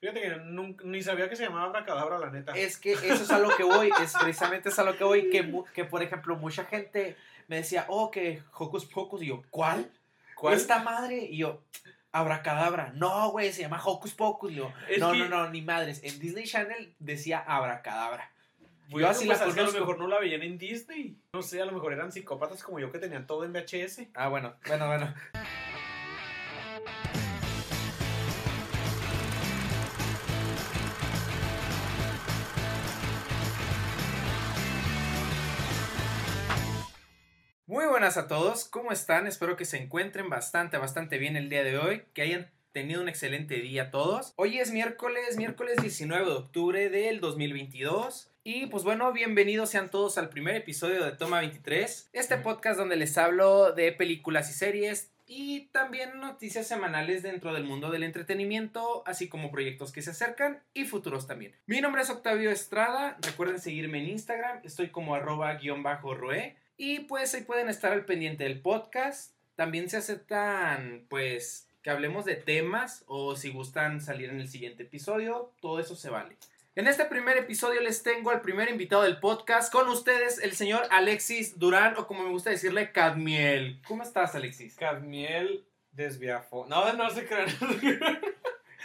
Fíjate que nunca- ni sabía que se llamaba Abracadabra, la neta. Es que eso es a lo que voy, es precisamente es a lo que voy, que, que por ejemplo mucha gente me decía, oh, que Hocus Pocus, y yo, ¿cuál? ¿Cuál? Esta madre, y yo, Abracadabra, no, güey, se llama Hocus Pocus, y yo, no, que- no, no, ni madres, en Disney Channel decía Abracadabra. Bueno, yo así pues la es que a lo mejor no la veían en Disney. No sé, a lo mejor eran psicópatas como yo que tenían todo en VHS. Ah, bueno, bueno, bueno. Buenas a todos, ¿cómo están? Espero que se encuentren bastante, bastante bien el día de hoy, que hayan tenido un excelente día todos. Hoy es miércoles, miércoles 19 de octubre del 2022. Y pues bueno, bienvenidos sean todos al primer episodio de Toma 23, este podcast donde les hablo de películas y series y también noticias semanales dentro del mundo del entretenimiento, así como proyectos que se acercan y futuros también. Mi nombre es Octavio Estrada, recuerden seguirme en Instagram, estoy como arroba guion bajo roe y pues ahí pueden estar al pendiente del podcast. También se aceptan pues que hablemos de temas o si gustan salir en el siguiente episodio, todo eso se vale. En este primer episodio les tengo al primer invitado del podcast con ustedes, el señor Alexis Durán, o como me gusta decirle, Cadmiel. ¿Cómo estás, Alexis? Cadmiel desviafo. No, no se crean.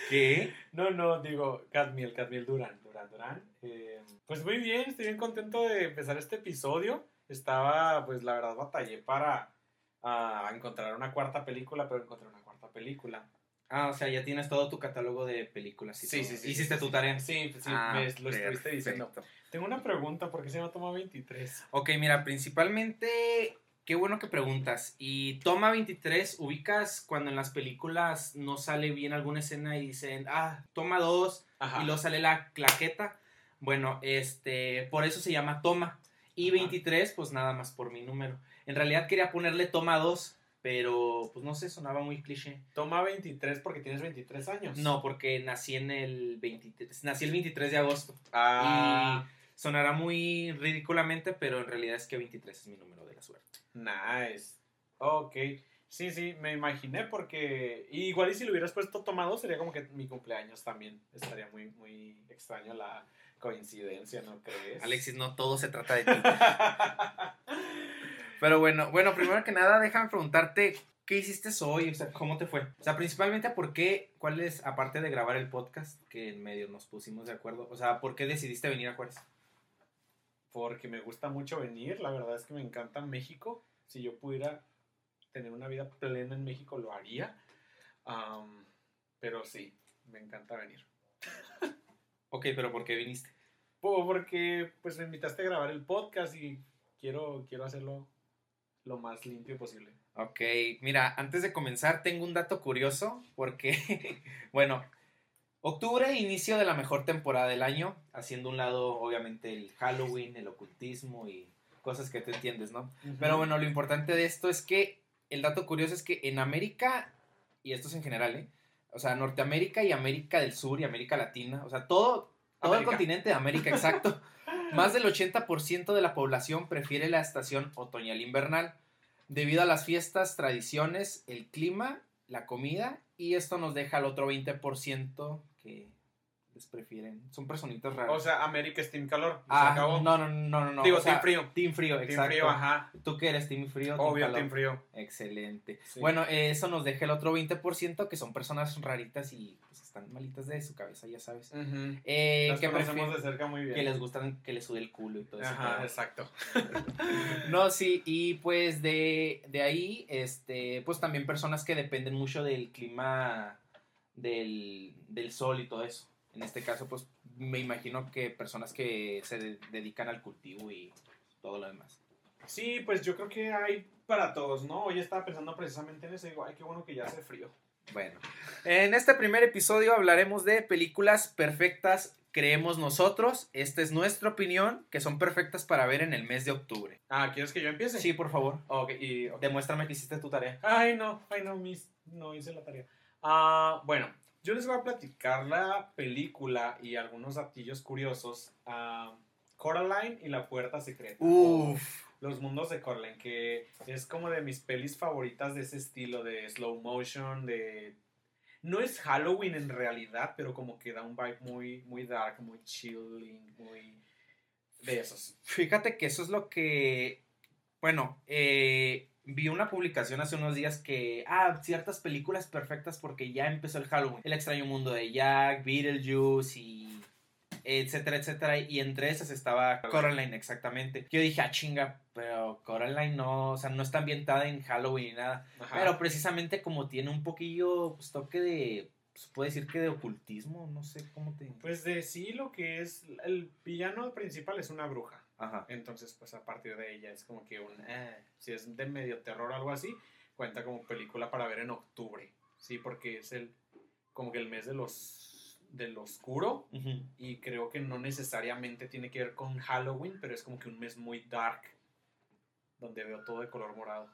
¿Qué? no, no, digo Cadmiel, Cadmiel Durán, Durán, Durán. Eh, pues muy bien, estoy bien contento de empezar este episodio. Estaba, pues la verdad, batallé para ah, encontrar una cuarta película, pero encontré una cuarta película. Ah, o sea, ya tienes todo tu catálogo de películas. y Sí, todo. sí, sí, ¿Hiciste sí, tu tarea? Sí, sí, Ah, me- lo estuviste diciendo. perfecto. Tengo una pregunta, ¿por qué se llama Toma 23? Ok, mira, principalmente, qué bueno que preguntas. Y toma 23, ubicas cuando en las películas no sale bien alguna escena y dicen, ah, toma 2, Ajá. y luego sale la claqueta. Bueno, este, por eso se llama toma. Y Ajá. 23, pues nada más por mi número. En realidad quería ponerle toma 2, pero pues no sé, sonaba muy cliché. Toma 23 porque tienes 23 años. No, porque nací en el 23, nací el 23 de agosto. Ah, Y sonará muy ridículamente, pero en realidad es que 23 es mi número de la suerte. nice. Ok. Sí, sí, me imaginé porque y igual y si le hubieras puesto tomado sería como que mi cumpleaños también. Estaría muy, muy extraño la coincidencia, ¿no crees? Alexis, no todo se trata de ti. Pero bueno, bueno, primero que nada, déjame preguntarte, ¿qué hiciste hoy? O sea, ¿cómo te fue? O sea, principalmente, ¿por qué? ¿Cuál es, aparte de grabar el podcast, que en medio nos pusimos de acuerdo? O sea, ¿por qué decidiste venir a Juárez? porque me gusta mucho venir, la verdad es que me encanta México. Si yo pudiera tener una vida plena en México, lo haría. Am, pero sí, me encanta venir. Ok, pero ¿por qué viniste? Po- Porque pues me invitaste a grabar el podcast y quiero, quiero hacerlo lo más limpio posible. Ok, mira, antes de comenzar tengo un dato curioso porque, bueno, octubre, inicio de la mejor temporada del año, haciendo un lado obviamente el Halloween, el ocultismo y cosas que tú entiendes, ¿no? Pero bueno, lo importante de esto es que el dato curioso es que en América, y esto es en general, ¿eh? O sea, Norteamérica y América del Sur y América Latina, o sea, todo, todo el continente de América, exacto. Más del 80% de la población prefiere la estación otoñal-invernal debido a las fiestas, tradiciones, el clima, la comida y esto nos deja al otro 20% que les prefieren. Son personitas raras. O sea, América es Team Calor. se ah, acabó. no, no, no, no, no. Digo, o sea, Team Frío. Team frío, Team exacto. Frío, ajá. ¿Tú qué eres? ¿Team frío team Obvio? Team Frío. Excelente. Sí. Bueno, eh, eso nos deja el otro 20% que son personas raritas y pues, están malitas de su cabeza, ya sabes. Eh, Las que, conocemos de cerca muy bien. que les gustan que les sude el culo y todo eso. Ajá, exacto. No, sí, y pues de, de ahí, este, pues también personas que dependen mucho del clima del, del sol y todo eso. En este caso, pues me imagino que personas que se de- dedican al cultivo y todo lo demás. Sí, pues yo creo que hay para todos, ¿no? Hoy estaba pensando precisamente en eso y digo, ay, qué bueno que ya hace frío. Bueno, en este primer episodio hablaremos de películas perfectas, creemos nosotros. Esta es nuestra opinión, que son perfectas para ver en el mes de octubre. Ah, ¿quieres que yo empiece? Sí, por favor, Ok, y... ok. demuéstrame que hiciste tu tarea. Ay, no, ay, no, mis, no hice la tarea. Ah, bueno, yo les voy a platicar la película y algunos datillos curiosos. ah, Coraline y la puerta secreta. Uf. Los mundos de Coraline, que es como de mis pelis favoritas de ese estilo, de slow motion, de... no es Halloween en realidad, pero como que da un vibe muy, muy dark, muy chilling, muy de esos. Fíjate que eso es lo que, bueno, eh, vi una publicación hace unos días que, ah, ciertas películas perfectas porque ya empezó el Halloween. El extraño mundo de Jack, Beetlejuice y etcétera, etcétera. Y entre esas estaba Coraline, exactamente. Yo dije, ah, chinga, pero Coraline no, o sea, no está ambientada en Halloween ni nada. Ajá. Pero precisamente como tiene un poquillo, pues, toque de, pues, puede decir que de ocultismo, no sé cómo te... Pues de sí lo que es, el villano principal es una bruja. Ajá. Entonces, pues a partir de ella es como que un, eh, si es de medio terror o algo así, cuenta como película para ver en octubre, ¿sí? Porque es el, como que el mes de los, del oscuro Ujú. y creo que no necesariamente tiene que ver con Halloween, pero es como que un mes muy dark, donde veo todo de color morado.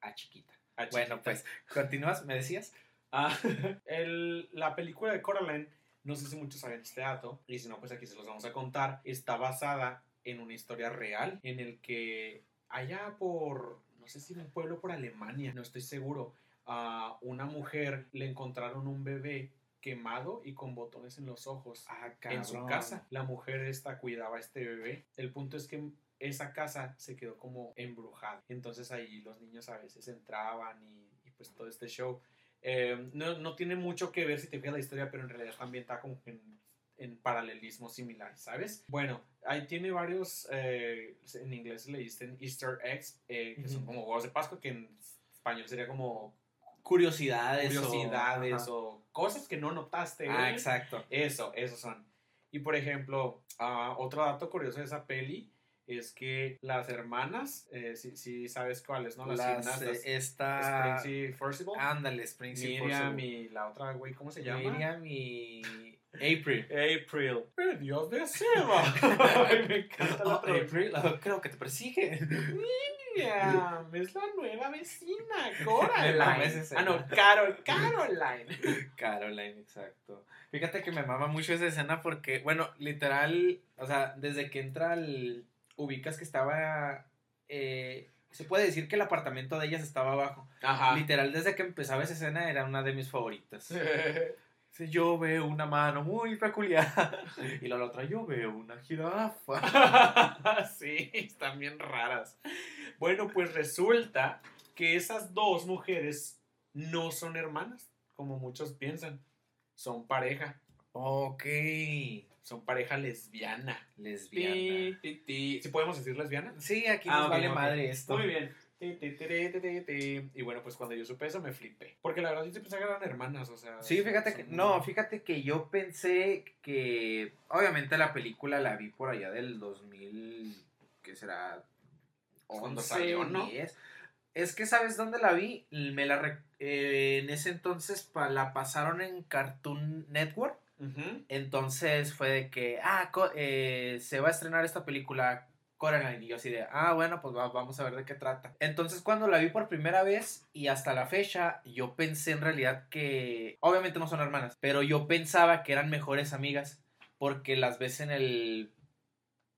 Ah, chiquita. Bueno, chiquita. pues, continúas, me decías. Ah, el- la película de Coraline, no sé si muchos saben este dato, y si no, pues aquí se los vamos a contar, está basada en una historia real en el que allá por, no sé si en un pueblo por Alemania, no estoy seguro, a una mujer le encontraron un bebé quemado y con botones en los ojos Ah, en su casa. La mujer esta cuidaba a este bebé. El punto es que esa casa se quedó como embrujada. Entonces ahí los niños a veces entraban y, y pues todo este show. Eh, no, no tiene mucho que ver si te fijas la historia, pero en realidad está como que en, en paralelismo similar, ¿sabes? Bueno, ahí tiene varios, eh, en inglés le dicen Easter eggs, eh, que son como huevos de Pascua, que en español sería como Curiosidades. o- curiosidades ajá. o, cosas que no notaste. Ah, ¿eh? exacto. Eso, esos son. Y por ejemplo, ah, otro dato curioso de esa peli es que las hermanas, eh, si, si sabes cuáles, ¿no? Las, Las, gimnastas. eh, esta... Ándale, Spring Miriam y la otra, güey, ¿cómo se llama? Miriam y April. April. ¡Eh, Dios de Seba! Ay, me encanta la Oh. April, oh, creo que te persigue. Miriam, es la nueva vecina, Me Coraline. ah, no. Carol, Caroline. Caroline, exacto. Fíjate que me mama mucho esa escena porque, bueno, literal, o sea, desde que entra el... Ubicas que estaba... eh, se puede decir que el apartamento de ellas estaba abajo. Ajá. Literal, desde que empezaba esa escena era una de mis favoritas. Dice, Yo veo una mano muy peculiar. Y la otra, yo veo una jirafa. sí, están bien raras. Bueno, pues resulta que esas dos mujeres no son hermanas, como muchos piensan. Son pareja. Ok. Son pareja lesbiana. Lesbiana. Ti. ¿Sí podemos decir lesbiana? Sí, aquí Ah, nos vale madre esto. Muy bien. Y bueno, pues cuando yo supe eso me flipé. Porque la verdad yo pensé que eran hermanas, o sea. Sí, fíjate que, no, fíjate que yo pensé que, obviamente la película la vi por allá del 2000, ¿qué será? Cuando 11, salió, ¿no? 10. Es que, ¿sabes dónde la vi? Me la re- eh, en ese entonces pa- la pasaron en Cartoon Network. Entonces fue de que, ah, eh, se va a estrenar esta película Coraline. Y yo así de, ah, bueno, pues va- vamos a ver de qué trata. Entonces cuando la vi por primera vez y hasta la fecha, yo pensé en realidad que, obviamente no son hermanas, pero yo pensaba que eran mejores amigas porque las ves en el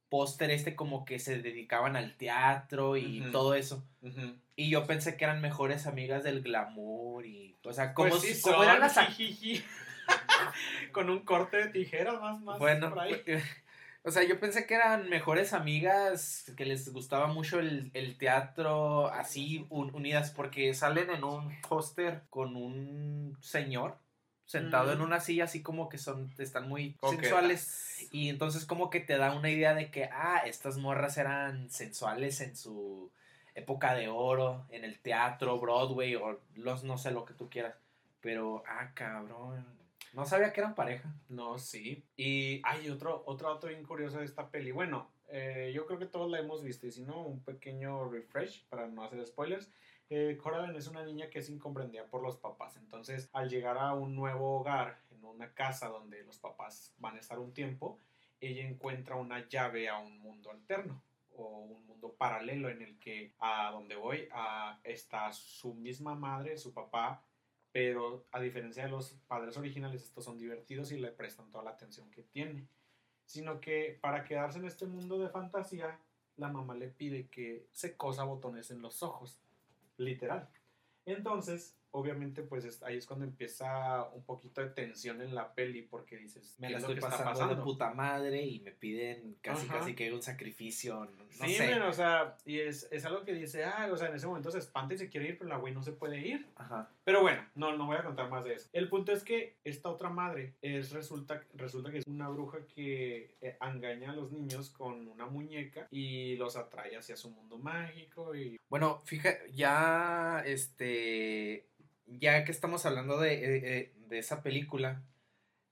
póster este como que se dedicaban al teatro y Ujú. todo eso. Ujú. Y yo pensé que eran mejores amigas del glamour y, o sea, como, Pues sí si- como eran las. Con un corte de tijera más, más Bueno, por ahí. o sea, yo pensé que eran mejores amigas, que les gustaba mucho el, el teatro, así un- unidas, porque salen en un póster con un señor sentado Mm. en una silla, así como que son, están muy Coquetas. sensuales. Y entonces como que te da una idea de que, ah, estas morras eran sensuales en su época de oro, en el teatro, Broadway, o los, no sé, lo que tú quieras. Pero, ah, cabrón. No sabía que eran pareja. No, sí. Y hay otro, otro dato bien curioso de esta peli. Bueno, eh, yo creo que todos la hemos visto. Y si no, un pequeño refresh para no hacer spoilers. Eh, Coraline es una niña que es incomprendida por los papás. Entonces, al llegar a un nuevo hogar, en una casa donde los papás van a estar un tiempo, ella encuentra una llave a un mundo alterno o un mundo paralelo en el que a donde voy está su misma madre, su papá, pero a diferencia de los padres originales, estos son divertidos y le prestan toda la atención que tiene. Sino que para quedarse en este mundo de fantasía, la mamá le pide que se cosa botones en los ojos, literal. Entonces, obviamente, pues es- ahí es cuando empieza un poquito de tensión en la peli, porque dices, Me ¿qué la estoy pasando, pasando? de puta madre y me piden casi Ajá. casi que un sacrificio. No, sí, sé. o sea, y es, es algo que dice, ah, o sea, en ese momento se espanta y se quiere ir, pero la güey no se puede ir. Ajá. Pero bueno, no, no voy a contar más de eso. El punto es que esta otra madre es, resulta, resulta que es una bruja que eh, engaña a los niños con una muñeca y los atrae hacia su mundo mágico y... Bueno, fíjate, ya este. Ya que estamos hablando de, eh, eh, de esa película,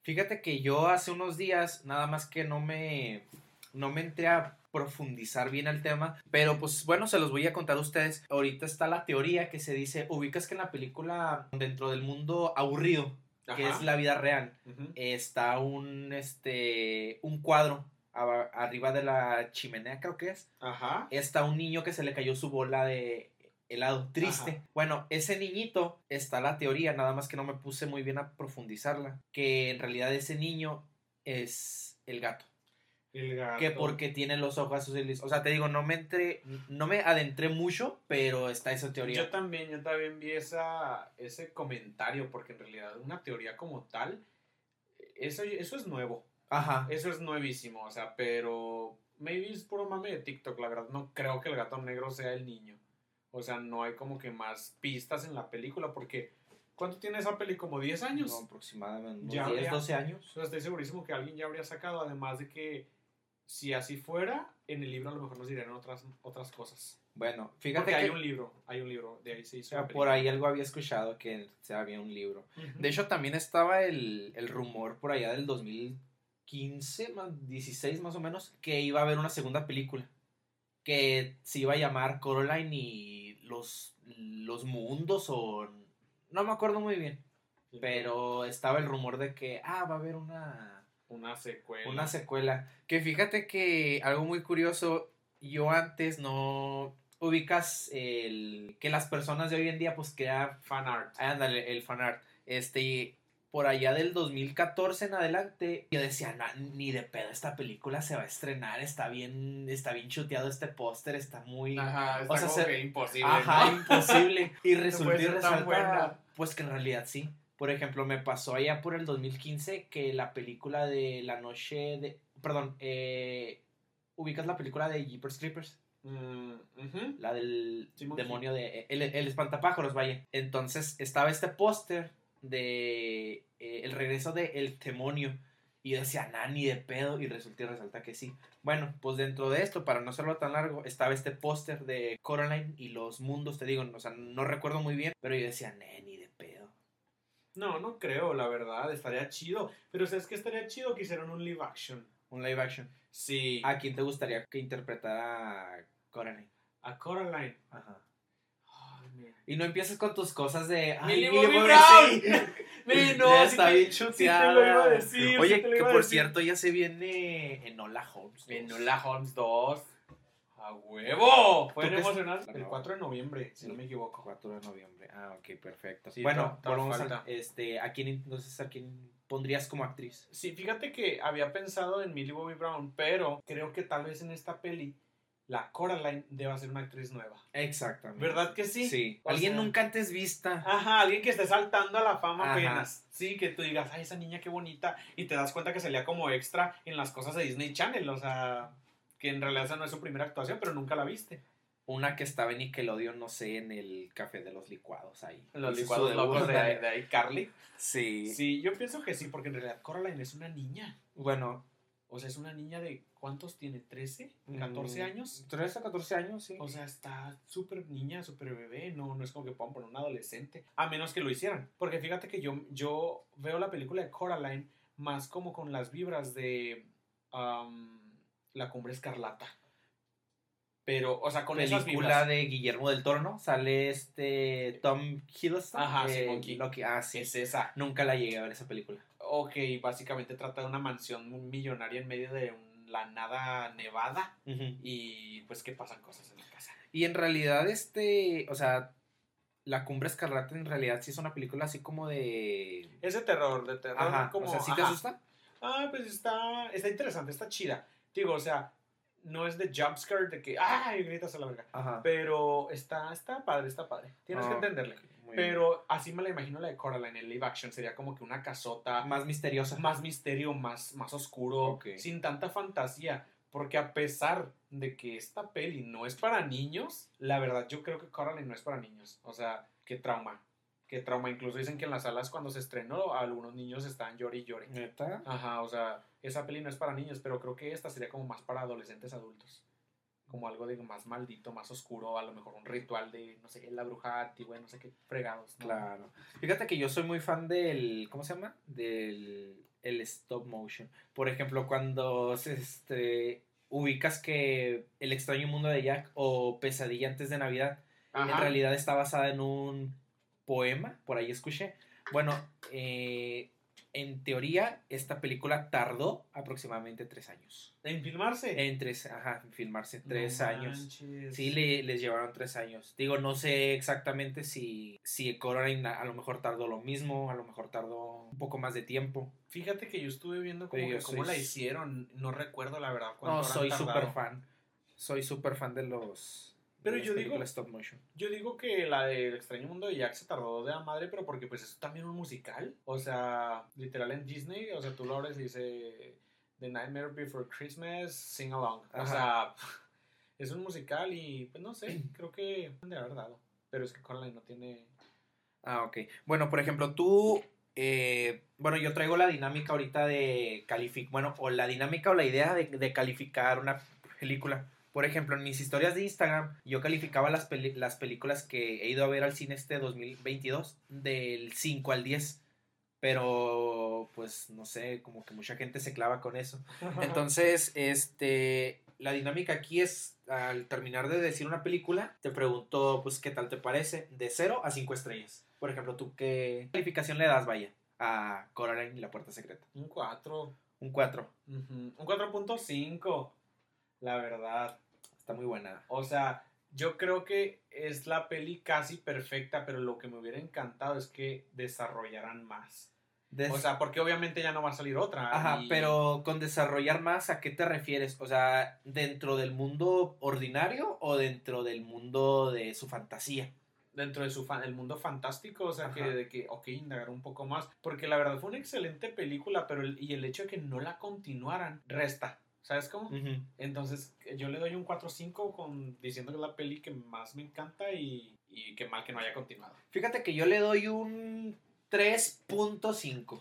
fíjate que yo hace unos días, nada más que no me. No me entré a profundizar bien el tema, pero pues bueno, se los voy a contar a ustedes. Ahorita está la teoría que se dice, ubicas que en la película, dentro del mundo aburrido, que es la vida real, está un, este, un cuadro arriba de la chimenea, creo que es. Ajá. Está un niño que se le cayó su bola de helado, triste. Ajá. Bueno, ese niñito está la teoría, nada más que no me puse muy bien a profundizarla, que en realidad ese niño es el gato. El gato. Que porque tiene los ojos azules. O sea, te digo, no me entré, no me adentré mucho, pero está esa teoría. Yo también, yo también vi esa, ese comentario, porque en realidad una teoría como tal, eso, eso es nuevo, Ajá. eso es nuevísimo, o sea, pero maybe es puro mame de TikTok, la verdad, no creo que el gato negro sea el niño. O sea, no hay como que más pistas en la película, porque ¿cuánto tiene esa peli? Como 10 años. No, aproximadamente Ya 10, habría- 12 años. O sea, estoy segurísimo que alguien ya habría sacado, además de que si así fuera, en el libro a lo mejor nos dirían otras, otras cosas. Bueno, fíjate Porque que hay un libro, hay un libro, de ahí se hizo. por ahí algo había escuchado que se había un libro. De hecho, también estaba el, el rumor por allá del 2015, más 16 más o menos, que iba a haber una segunda película. Que se iba a llamar Coraline y los, los mundos o... No me acuerdo muy bien. Pero estaba el rumor de que, ah, va a haber una, Una secuela. una secuela. Que fíjate que algo muy curioso, yo antes no ubicas el que las personas de hoy en día pues crean fan art. Ándale, el fanart. Este, por allá del 2014 en adelante, yo decía, "Na- ni de pedo esta película se va a estrenar, está bien, está bien chuteado este póster, está muy... Ajá, está o sea, como se- que imposible. Ajá, ¿no? imposible. Y resultó y resalta, pues que en realidad sí. Por ejemplo, me pasó allá por el 2015 que la película de la noche de... Perdón, eh, ubicas la película de Jeepers Creepers. Mm. La del Simón, demonio de. El, el espantapájaros, vaya. Entonces estaba este póster de. eh, el regreso de El Demonio. Y yo decía, nah, ni de pedo. Y resulta y resalta que sí. Bueno, pues dentro de esto, para no hacerlo tan largo, estaba este póster de Coraline y los mundos, te digo, o sea, no recuerdo muy bien, pero yo decía, nah, ni de pedo. No, no creo, la verdad. Estaría chido. Pero ¿sabes qué estaría chido que hicieran un live action? Un live action. Sí. ¿A quién te gustaría que interpretara Coraline? A Coraline. Ajá. Ay. Y no empieces con tus cosas de. Millie Millie Bobby Bobby Brown. Sí, no, Ya está te- bien chuteada. decir, Oye, que por decir. cierto ya se viene en Hola Holmes. En 2. Hola Holmes 2. ¡A huevo! Pueden ¿Tú qué- emocionar. El nueva. 4 de noviembre, si no me equivoco. 4 de noviembre. Ah, ok, perfecto. Sí, bueno, volvamos a, este, ¿a quién, entonces, a quién pondrías como actriz? Sí, fíjate que había pensado en Millie Bobby Brown, pero creo que tal vez en esta peli la Coraline deba ser una actriz nueva. Exactamente. ¿Verdad que sí? Sí. O Alguien sea- nunca antes vista. Ajá, alguien que esté saltando a la fama Ajá. apenas. Sí, que tú digas, ay, esa niña qué bonita. Y te das cuenta que salía como extra en las cosas de Disney Channel. O sea, que en realidad esa no es su primera actuación, pero nunca la viste. Una que estaba en Nickelodeon, no sé, en el café de los licuados ahí. Los licuados su locos de, de iCarly. Sí. Sí, yo pienso que sí, porque en realidad Coraline es una niña. Bueno. O sea, es una niña de, ¿cuántos tiene? ¿13? ¿14 mm, años? 13 a 14 años, sí. O sea, está súper niña, súper bebé. No, no es como que puedan poner un adolescente. A menos que lo hicieran. Porque fíjate que yo, yo veo la película de Coraline más como con las vibras de am, La Cumbre Escarlata. Pero, o sea, con esas película vibras. de Guillermo del Toro, ¿no? Sale este Tom Hiddleston. Ajá, eh. Loki. Ah, sí. Es esa. Nunca la llegué a ver esa película. Ok, básicamente trata de una mansión millonaria en medio de un- la nada nevada. Y pues que pasan cosas en la casa. Y en realidad, este, o sea, La Cumbre Escarlata en realidad sí es una película así como de... Es de terror, de terror. Ajá, como, o sea, ¿sí te asusta? Ah, pues está, está interesante, está chida. Digo, o sea, no es de jumpscare, de que, ¡ay! gritas a la verga. Ajá. Pero está, está padre, está padre. Tienes que Ah, entenderle. Muy bien. Pero así me la imagino la de Coraline en live action. Sería como que una casota, Más misteriosa. más misterio, más, más oscuro, sin tanta fantasía. Porque a pesar de que esta peli no es para niños, la verdad yo creo que Coraline no es para niños. O sea, qué trauma. Qué trauma. Incluso dicen que en las salas cuando se estrenó, algunos niños estaban llori y llori. ¿Neta? Ajá, o sea, esa peli no es para niños, pero creo que esta sería como más para adolescentes adultos. Como algo de más maldito, más oscuro, a lo mejor un ritual de, no sé, la bruja antigua, no sé qué fregados. ¿no? Claro. Fíjate que yo soy muy fan del. ¿Cómo se llama? Del el stop motion. Por ejemplo, cuando se, este, ubicas que El extraño mundo de Jack o Pesadilla antes de Navidad en realidad está basada en un poema, por ahí escuché. Bueno, eh, en teoría, esta película tardó aproximadamente tres años. ¿En filmarse? En tres, ajá, en filmarse tres No años. manches. Sí, le- les llevaron tres años. Digo, no sé exactamente si, si Coraline a, a lo mejor tardó lo mismo, a lo mejor tardó un poco más de tiempo. Fíjate que yo estuve viendo como que cómo soy la hicieron. No recuerdo la verdad cuánto No, soy súper fan. Soy súper fan de los. Pero yo digo- stop motion. Yo digo que la del extraño mundo de Jack se tardó de la madre, pero porque pues es también un musical. O sea, literal en Disney, o sea, tú lo abres y dice The Nightmare Before Christmas, Sing Along. O sea, es un musical y pues no sé, creo que de haber dado. Pero es que Coraline no tiene... Ah, ok. Bueno, por ejemplo, tú. eh, bueno, yo traigo la dinámica ahorita de calificar. Bueno, o la dinámica o la idea de, de calificar una película. Por ejemplo, en mis historias de Instagram, yo calificaba las, peli- las películas que he ido a ver al cine este 2022 del 5 al 10. Pero, pues, no sé, como que mucha gente se clava con eso. Entonces, este, la dinámica aquí es, al terminar de decir una película, te pregunto, pues, ¿qué tal te parece? De 0 a 5 estrellas. Por ejemplo, ¿tú qué calificación le das, vaya, a Coraline y la Puerta Secreta? un 4. Un 4. Un 4.5, la verdad. Está muy buena. O sea, yo creo que es la peli casi perfecta, pero lo que me hubiera encantado es que desarrollaran más. Des- O sea, porque obviamente ya no va a salir otra. Ajá, y- pero con desarrollar más, ¿a qué te refieres? O sea, ¿dentro del mundo ordinario o dentro del mundo de su fantasía? Dentro de su fan, el mundo fantástico, o sea, que, de que, ok, indagar un poco más. Porque la verdad fue una excelente película, pero el, y el hecho de que no la continuaran resta. ¿Sabes cómo? Entonces, yo le doy un 4-5 con, diciendo que es la peli que más me encanta y, y que mal que no haya continuado. Fíjate que yo le doy un 3.5.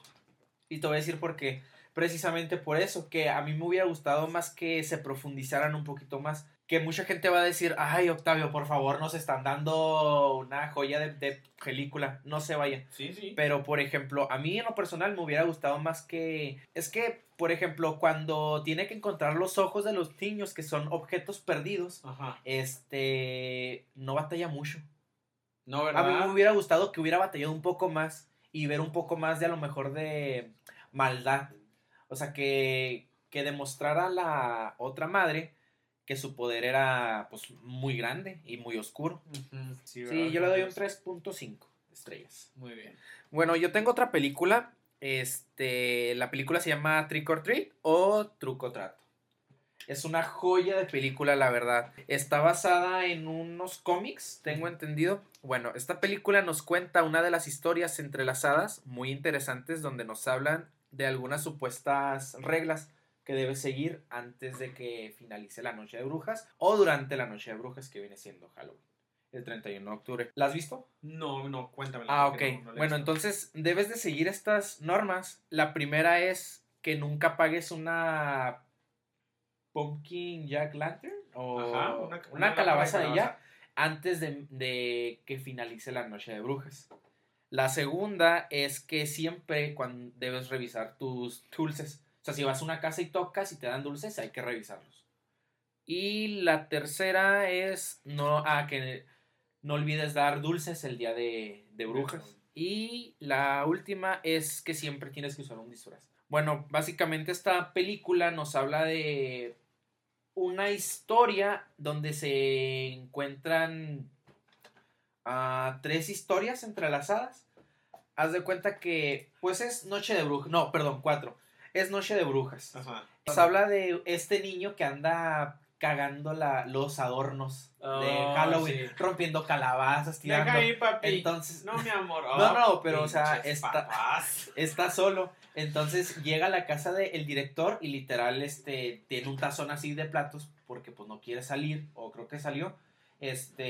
Y te voy a decir por qué. Precisamente por eso, que a mí me hubiera gustado más que se profundizaran un poquito más. Que mucha gente va a decir, ay Octavio, por favor, nos están dando una joya de, de película. No se vayan. Sí, sí. Pero, por ejemplo, a mí en lo personal me hubiera gustado más que... Es que, por ejemplo, cuando tiene que encontrar los ojos de los niños, que son objetos perdidos, Ajá. este... No batalla mucho. No, A mí ¿verdad? me hubiera gustado que hubiera batallado un poco más y ver un poco más de a lo mejor de maldad. O sea, que, que demostrara a la otra madre que su poder era pues muy grande y muy oscuro. Sí, Sí, ¿verdad? yo le doy un 3.5 estrellas. Muy bien. Bueno, yo tengo otra película. Este, la película se llama Trick or Treat o Truco Trato. Es una joya de película, la verdad. Está basada en unos cómics, tengo entendido. Bueno, esta película nos cuenta una de las historias entrelazadas muy interesantes donde nos hablan de algunas supuestas reglas que debes seguir antes de que finalice la noche de brujas o durante la noche de brujas que viene siendo Halloween, el 31 de octubre. ¿La has visto? No, no, cuéntame. Ah, ok. bueno, entonces debes de seguir estas normas. La primera es que nunca pagues una pumpkin jack lantern o Ajá, una, una, una calabaza de jack antes de, de que finalice la noche de brujas. La segunda es que siempre cuando debes revisar tus dulces. O sea, si vas a una casa y tocas y te dan dulces, hay que revisarlos. Y la tercera es no, ah, que no olvides dar dulces el día de, de brujas. Y la última es que siempre tienes que usar un disfraz. Bueno, básicamente esta película nos habla de una historia donde se encuentran ah, tres historias entrelazadas. Haz de cuenta que, pues es Noche de Brujas. No, perdón, cuatro. Es Noche de Brujas. Ajá. Nos habla de este niño que anda cagando la, los adornos de Oh, Halloween, sí. rompiendo calabazas, tirando. Deja ahí, papi. Entonces- No, mi amor. No, no, Oh, pero, o sea, está- está solo. Entonces llega a la casa del director y literal este tiene un tazón así de platos porque pues no quiere salir o creo que salió. Este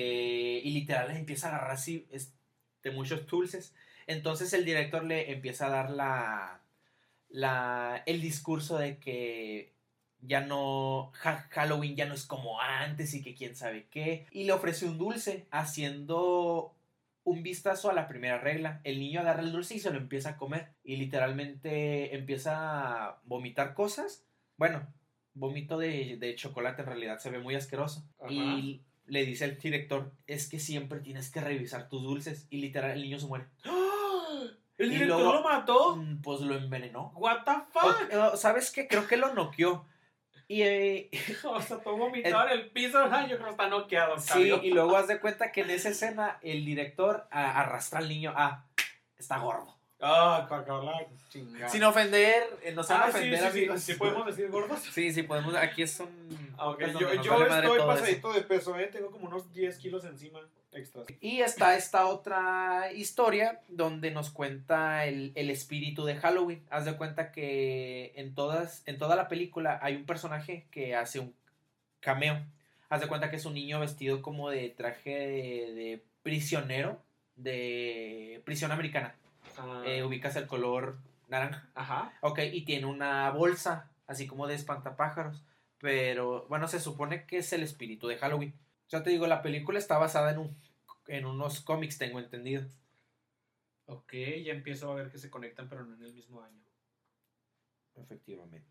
y literal le empieza a agarrar así este, muchos dulces. Entonces el director le empieza a dar la la el discurso de que ya no Ha- Halloween ya no es como antes y que quién sabe qué y le ofrece un dulce haciendo un vistazo a la primera regla. El niño agarra el dulce y se lo empieza a comer. Y literalmente empieza a vomitar cosas. Bueno, vómito de, de chocolate en realidad se ve muy asqueroso. Ajá. Y le dice el director, es que siempre tienes que revisar tus dulces. Y literal el niño se muere. ¿El Y director luego- lo mató? Mm, Pues lo envenenó. ¿What the fuck? O- ¿Sabes qué? Creo que lo noqueó. Y, eh, O sea, todo vomitado en el piso. Yo creo que está noqueado. sí, y luego haz de cuenta que en esa escena el director a- arrastra al niño a... Está gordo. Ah, chingada. Sin ofender, eh, no se van a Ah, ofender, sí, sí, amigos. sí, podemos decir gordos. Sí, sí, podemos. Aquí es un. Ah, ok. es donde Yo, yo estoy eso. pasadito de peso, ¿eh? Tengo como unos 10 kilos encima extras. Y está esta otra historia donde nos cuenta el, el espíritu de Halloween. Haz de cuenta que en, todas, en toda la película hay un personaje que hace un cameo. Haz de cuenta que es un niño vestido como de traje de, de prisionero, de prisión americana. Ah, Eh, ubicas el color naranja. Ajá. Ok, y tiene una bolsa, así como de espantapájaros. Pero bueno, se supone que es el espíritu de Halloween. Ya te digo, la película está basada en, un, en unos cómics, tengo entendido. Ok, ya empiezo a ver que se conectan, pero no en el mismo año. Efectivamente.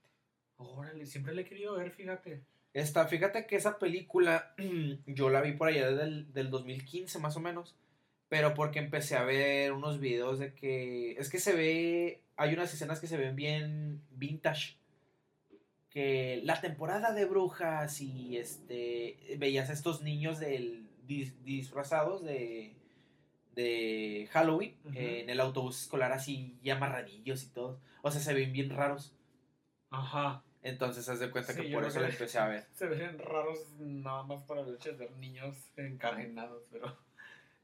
Órale, siempre le he querido ver, fíjate. Esta, fíjate que esa película yo la vi por allá del, del 2015 más o menos. Pero porque empecé a ver unos videos de que... Es que se ve... Hay unas escenas que se ven bien vintage. Que la temporada de brujas y este... Veías a estos niños del, dis- disfrazados de, de Halloween eh, en el autobús escolar así ya amarradillos y todo. O sea, se ven bien raros. Ajá. Entonces, haz de cuenta Sí, que por eso la empecé a ver. Se ven raros nada más para el hecho de ver niños encadenados, pero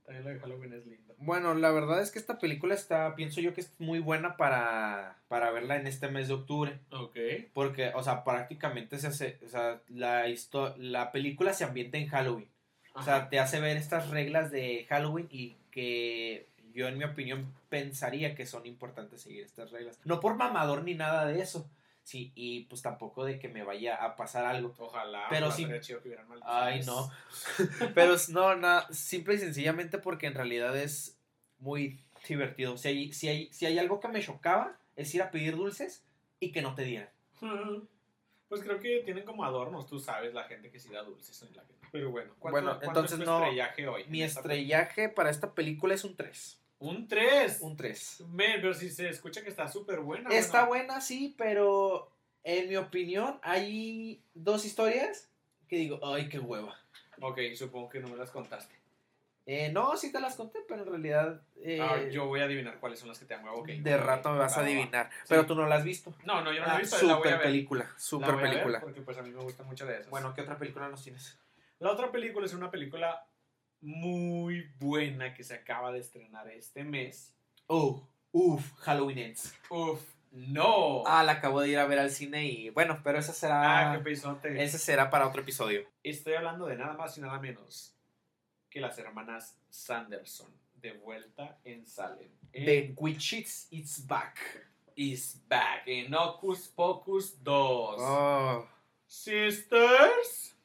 también lo de Halloween es lindo. Bueno, la verdad es que esta película está, pienso yo que es muy buena para, para verla en este mes de octubre. Ok. Porque, o sea, prácticamente se hace, o sea, la, histo- la película se ambienta en Halloween. O sea, te hace ver estas reglas de Halloween y que yo, en mi opinión, pensaría que son importantes seguir estas reglas. No por mamador ni nada de eso. Sí, y pues tampoco de que me vaya a pasar algo. Ojalá. Pero sí- estaría chido que hubieran maldiciones. Ay, no. Pero es- no, no, simple y sencillamente porque en realidad es muy divertido. Si hay, si hay, si hay algo que me chocaba, es ir a pedir dulces y que no te dieran. Pues creo que tienen como adornos, tú sabes, la gente que sí da dulces en la gente. Pero bueno, ¿cuánto, Bueno, cuánto entonces es tu no- estrellaje hoy? Mi estrellaje para esta película es un 3. Película? Un 3. Un 3. Men, pero si se escucha que está súper buena. Está bueno. buena, sí, pero en mi opinión hay dos historias que digo, ay, qué hueva. Ok, supongo que no me las contaste. Eh, no, sí te las conté, pero en realidad eh, Ah, yo voy a adivinar cuáles son las que te han ok. de ok, rato me vas va, a va, va. adivinar. Pero tú no la has visto. No, no, yo no la Ah, he visto, la voy a super ver. película, La super voy a ver película. porque pues a mí me gusta mucho de esas. Bueno, ¿qué otra película nos tienes? la otra película es una película muy buena que se acaba de estrenar este mes. Oh, uff, Halloween Ends. Uf, no. Ah, la acabo de ir a ver al cine y bueno, pero esa será, Ah, qué pesote. ese será para otro episodio. Estoy hablando de nada más y nada menos que las hermanas Sanderson de vuelta en Salem. En The Witches It's Back. Is Back en Hocus Pocus 2. Oh, Sisters.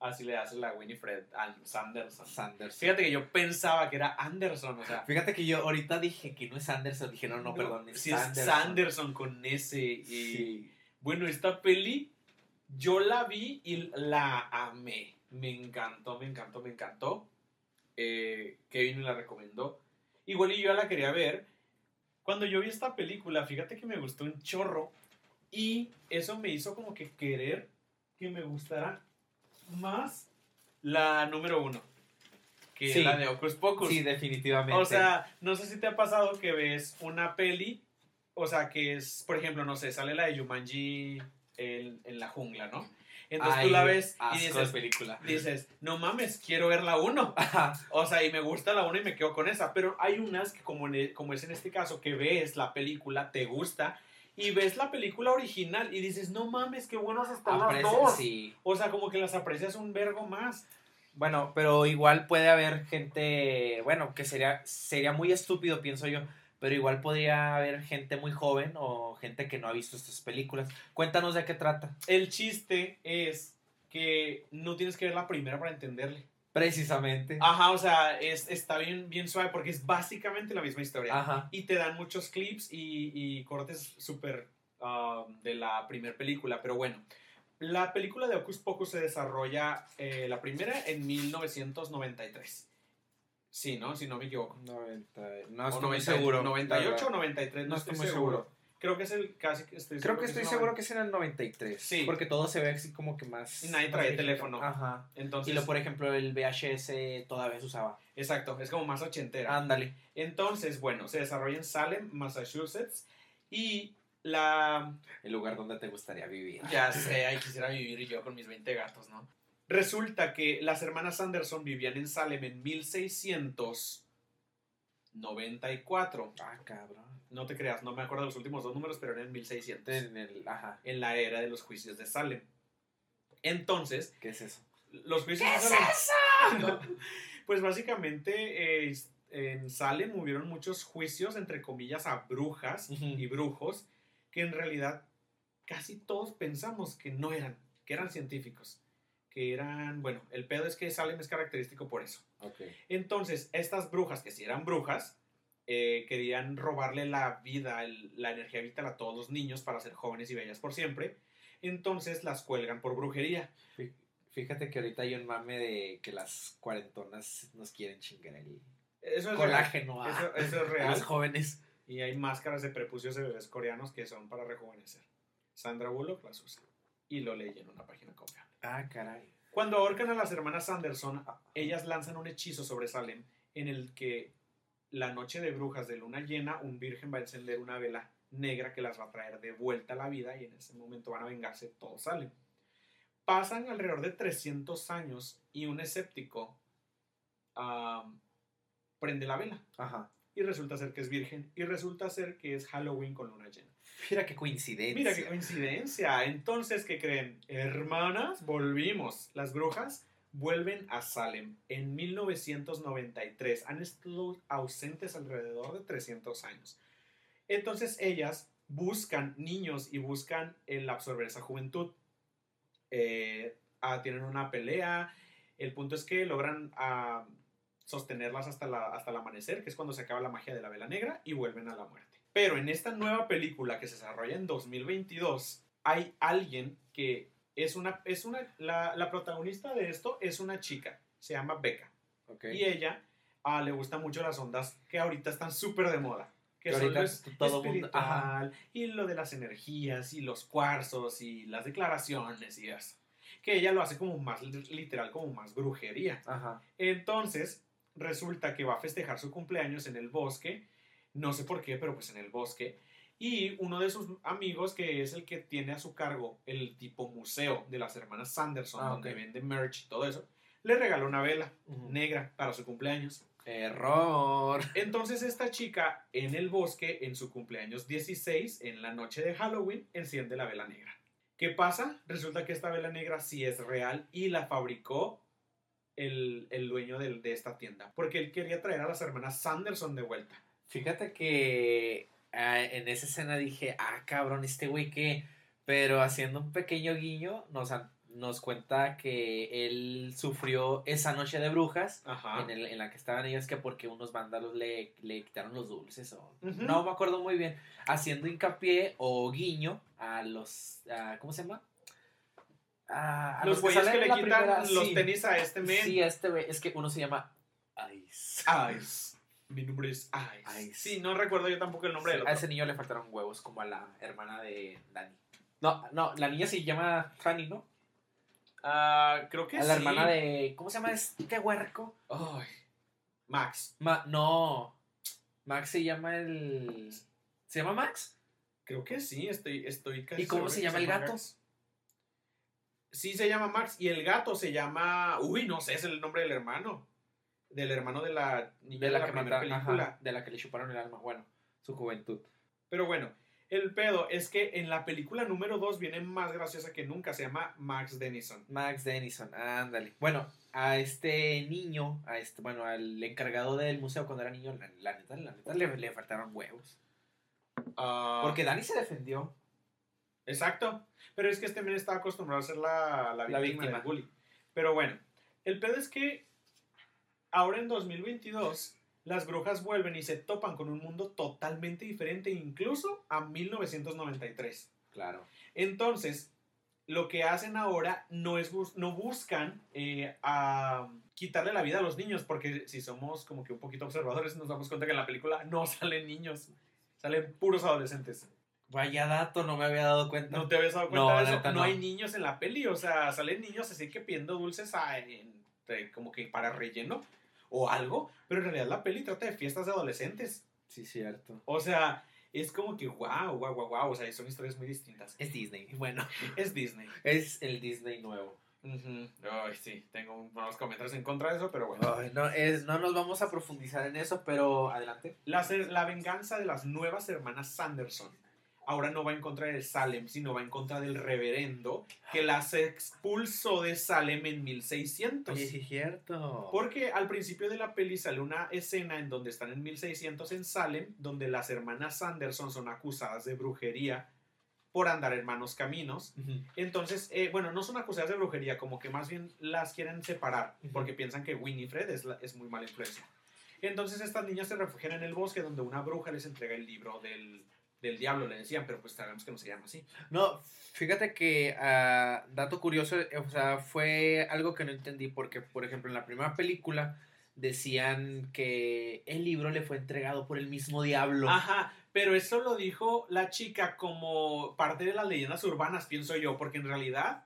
Así le hace la Winifred An- Sanderson. Sanderson. Fíjate que yo pensaba que era Anderson, o sea. Fíjate que yo ahorita dije que no es Anderson, dije no, no, perdón, es si es Sanderson. Sanderson con ese. Y, Sí. Bueno, esta peli yo la vi y la amé. Me encantó, me encantó, me encantó. Eh, Kevin me la recomendó. Igual y yo la quería ver. Cuando yo vi esta película, fíjate que me gustó un chorro. Y eso me hizo como que querer que me gustara más la número uno. Que Sí. la de Hocus Pocus. Sí, definitivamente. O sea, no sé si te ha pasado que ves una peli, o sea, que es, por ejemplo, no sé, sale la de Jumanji en, en la jungla, ¿no? Entonces Ay, tú la ves y dices, película. dices, no mames, quiero ver la 1. Ajá. O sea, y me gusta la 1 y me quedo con esa. Pero hay unas que, como, en e- como es en este caso, que ves la película, te gusta, y ves la película original y dices, no mames, qué buenos están las Aprecia- dos. sí. O sea, como que las aprecias un vergo más. Bueno, pero igual puede haber gente, bueno, que sería, sería muy estúpido, pienso yo, pero igual podría haber gente muy joven o gente que no ha visto estas películas. Cuéntanos de qué trata. El chiste es que no tienes que ver la primera para entenderle. Precisamente. Ajá, o sea, es, está bien, bien suave porque es básicamente la misma historia. Ajá. Y te dan muchos clips y, y cortes súper ah, de la primera película. Pero bueno, la película de Hocus Pocus se desarrolla, eh, la primera en 1993. Sí, ¿no? Si no me equivoco. 90, no O estoy muy 90 seguro. 98 o la verdad. 93, no, No estoy, estoy muy seguro. seguro. Creo que es el casi estoy Creo que es estoy seguro 90. que es en el 93. Sí. Porque todo se ve así como que más. Y nadie trae teléfono. Ajá. Entonces, Y lo, por ejemplo, el VHS todavía se usaba. exacto, es como más ochentera. Ándale. Entonces, bueno, se desarrolla en Salem, Massachusetts. Y la. El lugar donde te gustaría vivir. Ya sé, ahí quisiera vivir yo con mis 20 gatos, ¿no? Resulta que las hermanas Anderson vivían en Salem en 1694. Ah, cabrón. No te creas, no me acuerdo los últimos dos números, pero eran en 1600. En el, ajá. En la era de los juicios de Salem. Entonces, ¿Qué es eso? los juicios de Salem. Pues básicamente eh, en Salem hubieron muchos juicios, entre comillas, a brujas y brujos, que en realidad casi todos pensamos que no eran, que eran científicos, que eran, bueno, el pedo es que Salem es característico por eso. Ok. Entonces, estas brujas, que si eran brujas, eh, querían robarle la vida, el- la energía vital a todos los niños para ser jóvenes y bellas por siempre. Entonces las cuelgan por brujería. Fí- Fíjate que ahorita hay un mame de que las cuarentonas nos quieren chingar el Eso es colágeno a, real. Eso, eso es a los real. jóvenes. Y hay máscaras de prepucios de bebés coreanos que son para rejuvenecer. Sandra Bullock las usa. Y lo leí en una página confiable. Ah, caray. Cuando ahorcan a las hermanas Anderson, ellas lanzan un hechizo sobre Salem en el que la noche de brujas de luna llena, un virgen va a encender una vela negra que las va a traer de vuelta a la vida y en ese momento van a vengarse todo Salem. Pasan alrededor de 300 años y un escéptico am, prende la vela Ajá. y resulta ser que es virgen y resulta ser que es Halloween con luna llena. Mira qué coincidencia. Mira qué coincidencia. Entonces, ¿qué creen? Hermanas, volvimos. Las brujas vuelven a Salem en 1993. Han estado ausentes alrededor de 300 años. Entonces, ellas buscan niños y buscan el absorber esa juventud. Eh, ah, tienen una pelea. El punto es que logran ah, sostenerlas hasta, hasta el amanecer, que es cuando se acaba la magia de la vela negra, y vuelven a la muerte. Pero en esta nueva película que se desarrolla en 2022, hay alguien que es una, es una, la, la protagonista de esto es una chica, se llama Becca. Y ella ah, le gustan mucho las ondas que ahorita están súper de moda. Que Que son ahorita es- todo mundo- espiritual, y lo de las energías, y los cuarzos, y las declaraciones, y eso. Que ella lo hace como más li- literal, como más brujería. Ajá. Entonces, resulta que va a festejar su cumpleaños en el bosque, no sé por qué, pero pues en el bosque, y uno de sus amigos, que es el que tiene a su cargo el tipo museo de las hermanas Sanderson, Ah, donde vende merch y todo eso, le regaló una vela negra para su cumpleaños. Error. Entonces esta chica en el bosque, en su cumpleaños 16, en la noche de Halloween, enciende la vela negra. ¿Qué pasa? Resulta que esta vela negra sí es real y la fabricó el, el dueño del- de, esta tienda. Porque él quería traer a las hermanas Sanderson de vuelta. Fíjate que ah, en esa escena dije, ah, cabrón, este güey qué. Pero haciendo un pequeño guiño, nos, nos cuenta que él sufrió esa noche de brujas en, el- en la que estaban ellas que porque unos vándalos le, le quitaron los dulces o no me acuerdo muy bien haciendo hincapié o guiño a los a- ¿cómo se llama? A, a los que güeyes salen que le quitan primera- los sí. tenis a este men. sí a este güey es que uno se llama Ice Ice. Mi nombre es Ice. Ice. Sí, no recuerdo yo tampoco el nombre Sí, del a otro. ese niño le faltaron huevos como a la hermana de Dani no no la niña se llama Fanny ¿no? Ah, creo que a la hermana de ¿cómo se llama este huerco? Ay. Max. Ma- no Max se llama el ¿se llama Max? Creo que sí, estoy, estoy casi ¿Y cómo se llama el gato? Max. Sí se llama Max y el gato se llama... Uy, no sé, es el nombre del hermano. Del hermano de la niña De la, que primera mataron, película. ajá, de la que le chuparon el alma. Bueno, su juventud. Pero bueno, el pedo es que en la película número 2 viene más graciosa que nunca. Se llama Max Dennison. Max Dennison, ándale. Bueno, a este niño, a este, bueno, al encargado del museo cuando era niño, la, la neta, la neta le, le faltaron huevos. Ah, Porque Dani se defendió. Exacto. Pero es que este men estaba acostumbrado a ser la, la, La víctima, víctima. del bully. Pero bueno, el pedo es que ahora en 2022 las brujas vuelven y se topan con un mundo totalmente diferente, incluso a 1993. Claro. Entonces, lo que hacen ahora no es bus- no buscan eh, a quitarle la vida a los niños, porque si somos como que un poquito observadores, nos damos cuenta que en la película no salen niños, salen puros adolescentes. Vaya dato, no me había dado cuenta. ¿No te habías dado cuenta No, de eso? no. no. hay niños en la peli, o sea, salen niños así que pidiendo dulces a- en- de- como que para relleno o algo, pero en realidad la peli trata de fiestas de adolescentes. Sí, cierto. O sea, es como que wow, wow, wow, wow, o sea, son historias muy distintas. Es Disney. Bueno, Es Disney. es el Disney nuevo. Ay, sí, tengo unos comentarios en contra de eso, pero bueno. Ay, no, es, no nos vamos a profundizar en eso, pero adelante. La, la venganza de las nuevas hermanas Sanderson. Ahora no va en contra de Salem, sino va en contra del reverendo que las expulsó de Salem en 1600. Oye, sí, es cierto. Porque al principio de la peli sale una escena en donde están en 1600 en Salem, donde las hermanas Sanderson son acusadas de brujería por andar en malos caminos. Entonces, eh, bueno, no son acusadas de brujería, como que más bien las quieren separar, porque piensan que Winifred es, la- es muy mala influencia. Entonces estas niñas se refugian en el bosque donde una bruja les entrega el libro del, del diablo, le decían, pero pues sabemos que no se llama así. No, fíjate que, ah, dato curioso, eh, o sea, fue algo que no entendí porque, por ejemplo, en la primera película decían que el libro le fue entregado por el mismo diablo. Ajá, pero eso lo dijo la chica como parte de las leyendas urbanas, pienso yo, porque en realidad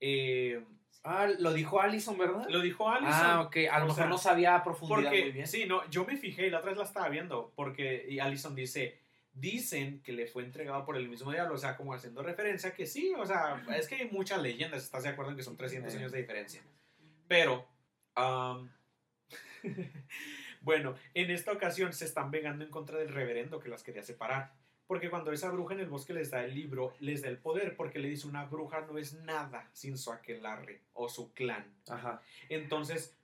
eh, Ah, lo dijo Allison, ¿verdad? lo dijo Alison. ah, ok, a lo O mejor sea, no sabía a profundidad Porque, muy bien. sí, no, yo me fijé y la otra vez la estaba viendo, porque y Allison dice, dicen que le fue entregado por el mismo diablo, o sea, como haciendo referencia que sí, o sea, es que hay muchas leyendas, ¿estás de acuerdo en que son 300 Sí. años de diferencia? Pero, am, bueno, en esta ocasión se están vengando en contra del reverendo que las quería separar. Porque cuando esa bruja en el bosque les da el libro, les da el poder, porque le dice una bruja no es nada sin su aquelarre o su clan. Ajá. Entonces,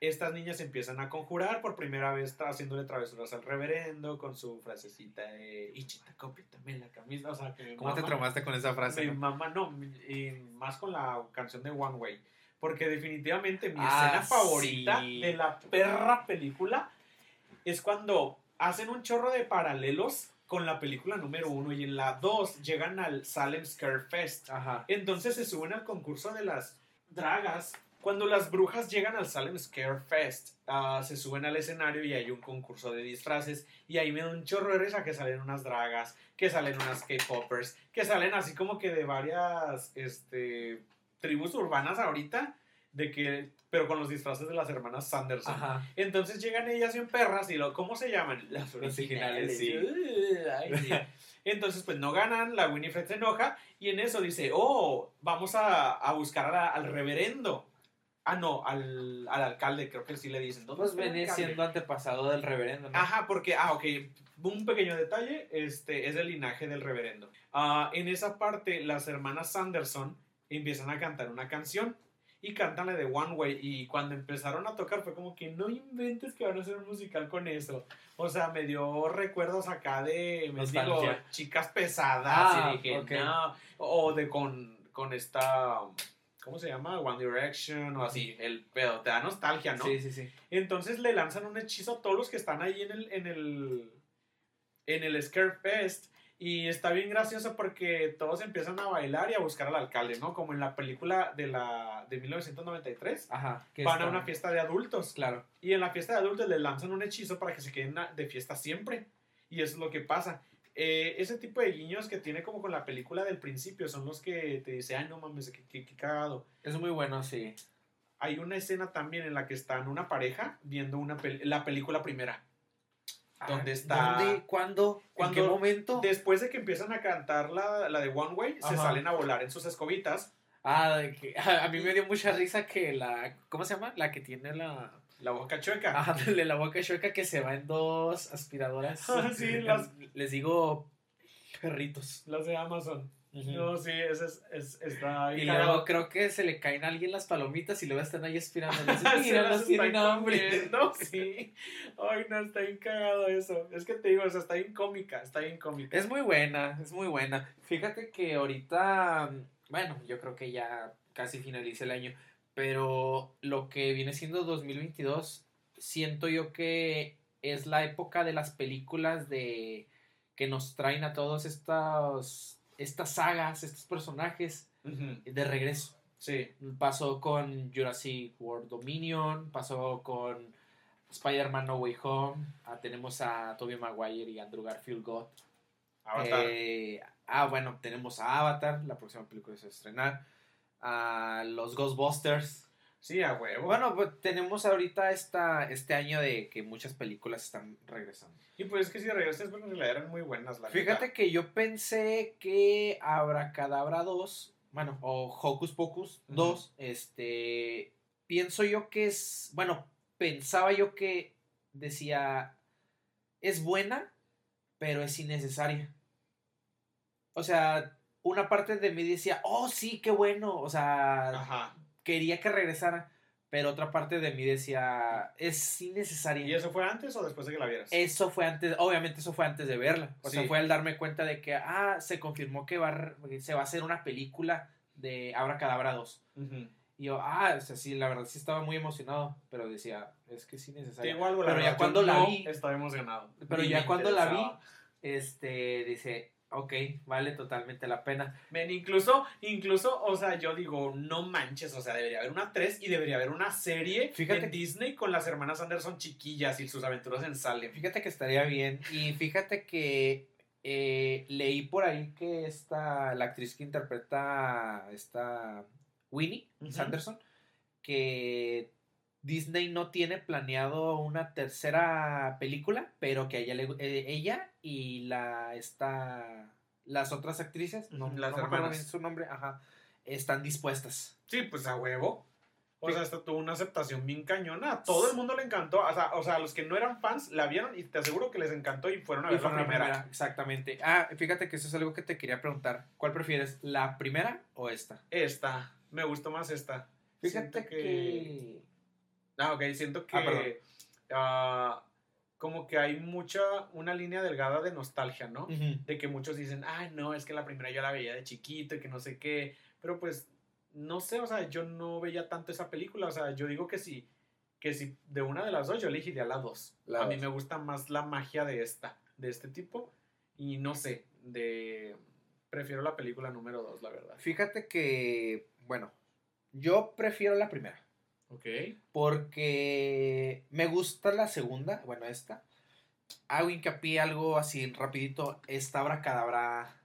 estas niñas empiezan a conjurar por primera vez haciéndole travesuras al reverendo con su frasecita de Ichita, cópiame la camisa. O sea, que ¿Cómo te traumaste con esa frase? Mi no? mamá, no, y más con la canción de One Way. Porque definitivamente mi Ah, escena favorita sí. de la perra película es cuando hacen un chorro de paralelos con la película número uno y en la dos llegan al Salem Scare Fest. Ajá. Entonces se suben al concurso de las dragas. Cuando las brujas llegan al Salem Scare Fest, ah, se suben al escenario y hay un concurso de disfraces. Y ahí me da un chorro de risa que salen unas dragas, que salen unas K-Poppers, que salen así como que de varias este, tribus urbanas ahorita, de que, pero con los disfraces de las hermanas Sanderson. Ajá. Entonces llegan ellas en perras y lo, ¿cómo se llaman? Las originales, sí. Uh, ay, sí. Entonces, pues no ganan, la Winifred se enoja y en eso dice, oh, vamos a, a buscar a la- al reverendo. Ah, no, al, al alcalde, creo que sí le dicen. ¿Dónde Pues alcalde? siendo antepasado del reverendo, ¿no? Ajá, porque, ah, ok, un pequeño detalle, este, es el linaje del reverendo. Ah, en esa parte, las hermanas Sanderson empiezan a cantar una canción y cantan la de One Way y cuando empezaron a tocar fue como que no inventes que van a hacer un musical con eso. O sea, me dio recuerdos acá de, me digo, chicas pesadas Ah, y dije, ok. no, o de con, con esta... ¿Cómo se llama? One Direction o así, el pedo, te da nostalgia, ¿no? Sí, sí, sí. Entonces le lanzan un hechizo a todos los que están ahí en el, en el, en el Scare Fest. Y está bien gracioso porque todos empiezan a bailar y a buscar al alcalde, ¿no? Como en la película de, la, de 1993. Ajá. que Van a una fiesta de adultos. Claro. Y en la fiesta de adultos le lanzan un hechizo para que se queden de fiesta siempre. Y eso es lo que pasa. Eh, ese tipo de guiños que tiene como con la película del principio son los que te dicen, ay, no mames, qué, qué- qué cagado. Es muy bueno, sí. Hay una escena también en la que están una pareja viendo una pel- la película primera. ¿Dónde Ah, está? ¿Dónde? ¿Cuándo? Cuando- ¿En qué momento? Después de que empiezan a cantar la, la de One Way, se salen a volar en sus escobitas Ah, de que, a, a mí me dio mucha risa que la. ¿Cómo se llama? La que tiene la. La boca chueca. Ah, de la boca chueca que se va en dos aspiradoras. Ah, sí, las- Les digo perritos. Las de Amazon. No, sí, ese es, es- está Y bien luego creo que se le caen a alguien las palomitas y luego están ahí aspirando. Mira, las tienen hambre. comiendo, sí. Ay, no, está bien cagado eso. Es que te digo, o sea, está bien cómica, está bien cómica. Es muy buena, es muy buena. Fíjate que ahorita, bueno, yo creo que ya casi finaliza el año, pero lo que viene siendo 2022, siento yo que es la época de las películas de que nos traen a todos estos estas sagas, estos personajes de regreso. Sí. Pasó con Jurassic World Dominion, pasó con Spider-Man No Way Home, ah, tenemos a Tobey Maguire y Andrew Garfield God. Avatar. Eh, ah, bueno, tenemos a Avatar, la próxima película que se va a estrenar. A los Ghostbusters. sí, a huevo. Bueno, pues tenemos ahorita esta, este año de que muchas películas están regresando. y pues es que si regresas, porque en realidad eran muy buenas, la Fíjate que yo pensé que Abracadabra 2, bueno, o Hocus Pocus Ujú. 2, este, pienso yo que es, bueno, pensaba yo que decía, es buena, pero es innecesaria. O sea, una parte de mí decía, oh, sí, qué bueno, o sea, Ajá. quería que regresara, pero otra parte de mí decía, es innecesaria. ¿Y eso fue antes o después de que la vieras? Eso fue antes, obviamente eso fue antes de verla. O sea, fue al darme cuenta de que, ah, se confirmó que va, se va a hacer una película de Abracadabra 2. Ujú. Y yo, ah, o sea, sí, la verdad sí estaba muy emocionado, pero decía, es que sí necesario. Pero ya cuando la vi- Estaba emocionado. Pero ya cuando la vi, este, dice, ok, vale totalmente la pena. Men, incluso, incluso, o sea, yo digo, no manches, o sea, debería haber una 3 y debería haber una serie Fíjate- en Disney con las hermanas Anderson chiquillas y sus aventuras en Salem. Fíjate que estaría bien. Y fíjate que eh, leí por ahí que esta, la actriz que interpreta esta Winnie Ujú. Sanderson, que Disney no tiene planeado una tercera película, pero que a ella, le- eh, ella y la esta, las otras actrices, no, las no me acuerdo hermanas. bien su nombre, ajá, están dispuestas. Sí, pues a huevo. O Sí. sea, esto tuvo una aceptación bien cañona. A todo el mundo le encantó. O sea, o sea, los que no eran fans la vieron y te aseguro que les encantó y fueron a ver la la primera. primera, exactamente. Ah, fíjate que eso es algo que te quería preguntar. ¿Cuál prefieres, la primera o esta? Esta. Me gustó más esta. Fíjate Siento que... Ah, ok. Siento que... Ah, perdón. ah, como que hay mucha... Una línea delgada de nostalgia, ¿no? De que muchos dicen, ay, no, es que la primera yo la veía de chiquito y que no sé qué, pero pues, no sé, o sea, yo no veía tanto esa película, o sea, yo digo que sí, que si de una de las dos, yo elegiría la dos. La a mí me gusta más la magia de esta, de este tipo, y no sé, de... Prefiero la película número dos, la verdad. Fíjate que, bueno, yo prefiero la primera. Ok. Porque me gusta la segunda, bueno, esta. Hago hincapié algo así rapidito. Esta abracadabra.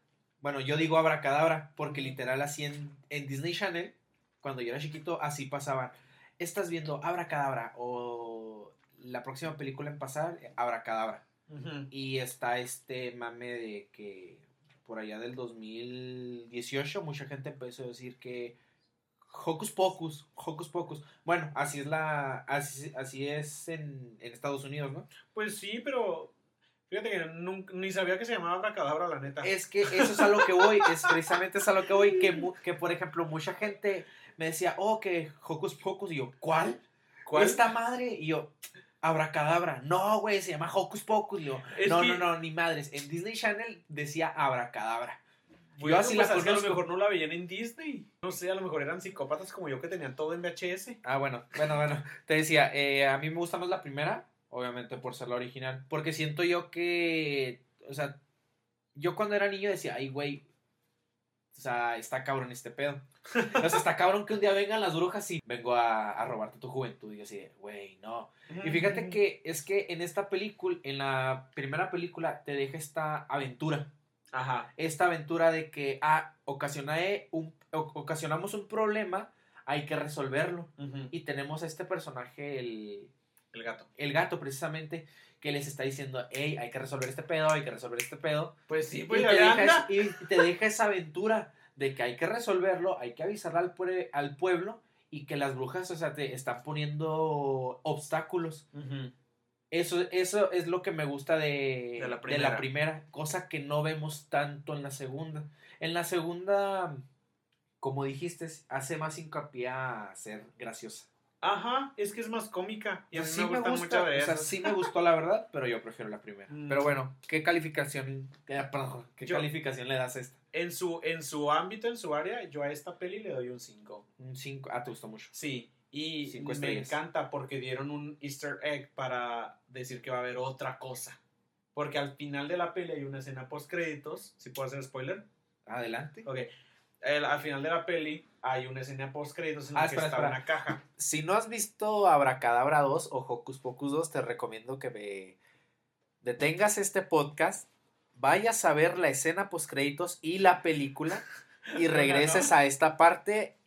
Bueno, yo digo abracadabra porque literal así en, en Disney Channel, cuando yo era chiquito, así pasaban. Estás viendo abracadabra o la próxima película en pasar, abracadabra. Ujú. Y está este mame de que por allá del 2018 mucha gente empezó a decir que Hocus Pocus, Hocus Pocus. Bueno, así es la así, así es en, en Estados Unidos, ¿no? Pues sí, pero fíjate que nunca- ni sabía que se llamaba Abracadabra, la neta. Es que eso es a lo que voy, es precisamente es a lo que voy que, que por ejemplo mucha gente me decía, "Oh, que Hocus Pocus" y yo, "¿Cuál? ¿Cuál? Esta madre." Y yo, Abracadabra. No, güey, se llama Hocus Pocus. Y yo, no, que- no, no, ni madres. En Disney Channel decía Abracadabra. Yo así la que a lo conozco. mejor no la veían en Disney. No sé, a lo mejor eran psicópatas como yo que tenían todo en VHS. Ah, bueno, bueno, bueno. Te decía, eh, a mí me gusta más la primera, obviamente por ser la original, porque siento yo que, o sea, yo cuando era niño decía, ay, güey, o sea, está cabrón este pedo. O sea, está cabrón que un día vengan las brujas y vengo a, a robarte tu juventud. Y así, de, güey, no. Y fíjate que es que en esta película, en la primera película, te deja esta aventura. Ajá. Esta aventura de que, ah, ocasioné un, ocasionamos un problema, hay que resolverlo. Y tenemos a este personaje, el, El gato. el gato precisamente, que les está diciendo, hey, hay que resolver este pedo, hay que resolver este pedo. Pues sí, y, pues te ahí deja, y te deja esa aventura de que hay que resolverlo, hay que avisar al, pue- al pueblo y que las brujas, o sea, te están poniendo obstáculos. Eso, eso es lo que me gusta de, De la de primera. primera, cosa que no vemos tanto en la segunda. En la segunda, como dijiste, hace más hincapié a ser graciosa. Ajá, es que es más cómica. Y a mí sí me, gusta, mucho de o sea, sí me gustó la verdad, pero yo prefiero la primera. Mm. Pero bueno, ¿qué calificación, qué, perdón, ¿qué Yo- calificación le das a esta? En su, en su ámbito, en su área, yo a esta peli le doy un 5. Un 5. Ah, te gustó mucho. Sí, y Cinco me encanta porque dieron un easter egg para decir que va a haber otra cosa. Porque al final de la peli hay una escena post créditos, si puedo hacer spoiler. Adelante. Ok. El- al final de la peli hay una escena post créditos en la Ah, que espera, está espera. una caja. Si no has visto Abracadabra 2 o Hocus Pocus 2, te recomiendo que me detengas este podcast, vayas a ver la escena post créditos y la película y regreses a esta parte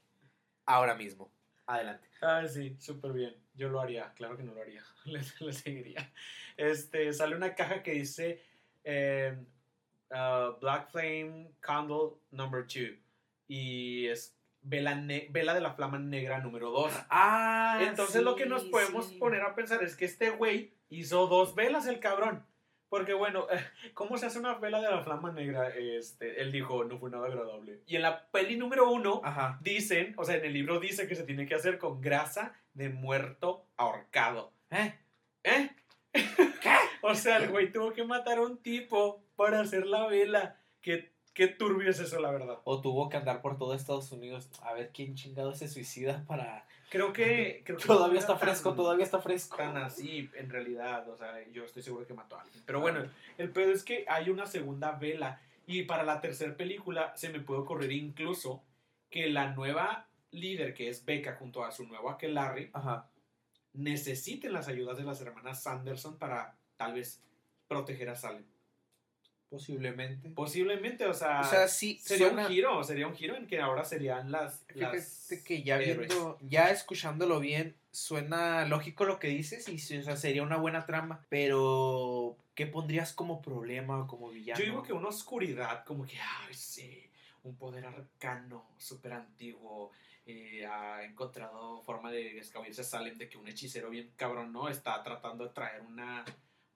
ahora mismo. Adelante. Ah, sí, súper bien. Yo lo haría, claro que no lo haría. Le, le seguiría. Este, sale una caja que dice eh, uh, Black Flame Candle Number 2. Y es vela, vela de la flama negra número 2. Ah, Entonces lo que nos podemos poner a pensar es que este güey hizo dos velas, el cabrón. Porque bueno, ¿cómo se hace una vela de la flama negra? Este, él dijo, no fue nada agradable. Y en la peli número uno Ajá. dicen, o sea, en el libro dice que se tiene que hacer con grasa de muerto ahorcado. ¿Eh? ¿Eh? ¿Qué? O sea, el güey tuvo que matar a un tipo para hacer la vela. Qué, qué turbio es eso, la verdad. O tuvo que andar por todo Estados Unidos a ver quién chingado se suicida para... Creo que... Creo que Todavía está tan- fresco, todavía está fresco. tan así, en realidad. O sea, yo estoy seguro que mató a alguien. Pero bueno, el pedo es que hay una segunda vela. Y para la tercera película se me puede ocurrir incluso que la nueva líder, que es Becca, junto a su nuevo Aquelarre, Ajá. necesiten las ayudas de las hermanas Sanderson para tal vez proteger a Salem. Posiblemente. Posiblemente, o sea, O sea, sí, sería suena- un giro, sería un giro en que ahora serían las... Fíjate las que ya viendo, ya escuchándolo bien, suena lógico lo que dices y o sea, sería una buena trama, pero ¿qué pondrías como problema o como villano? Yo digo que una oscuridad, como que, ay, sí, un poder arcano, súper antiguo, eh, ha encontrado forma de escabullirse a Salem, de que un hechicero bien cabrón, ¿no? Está tratando de traer una,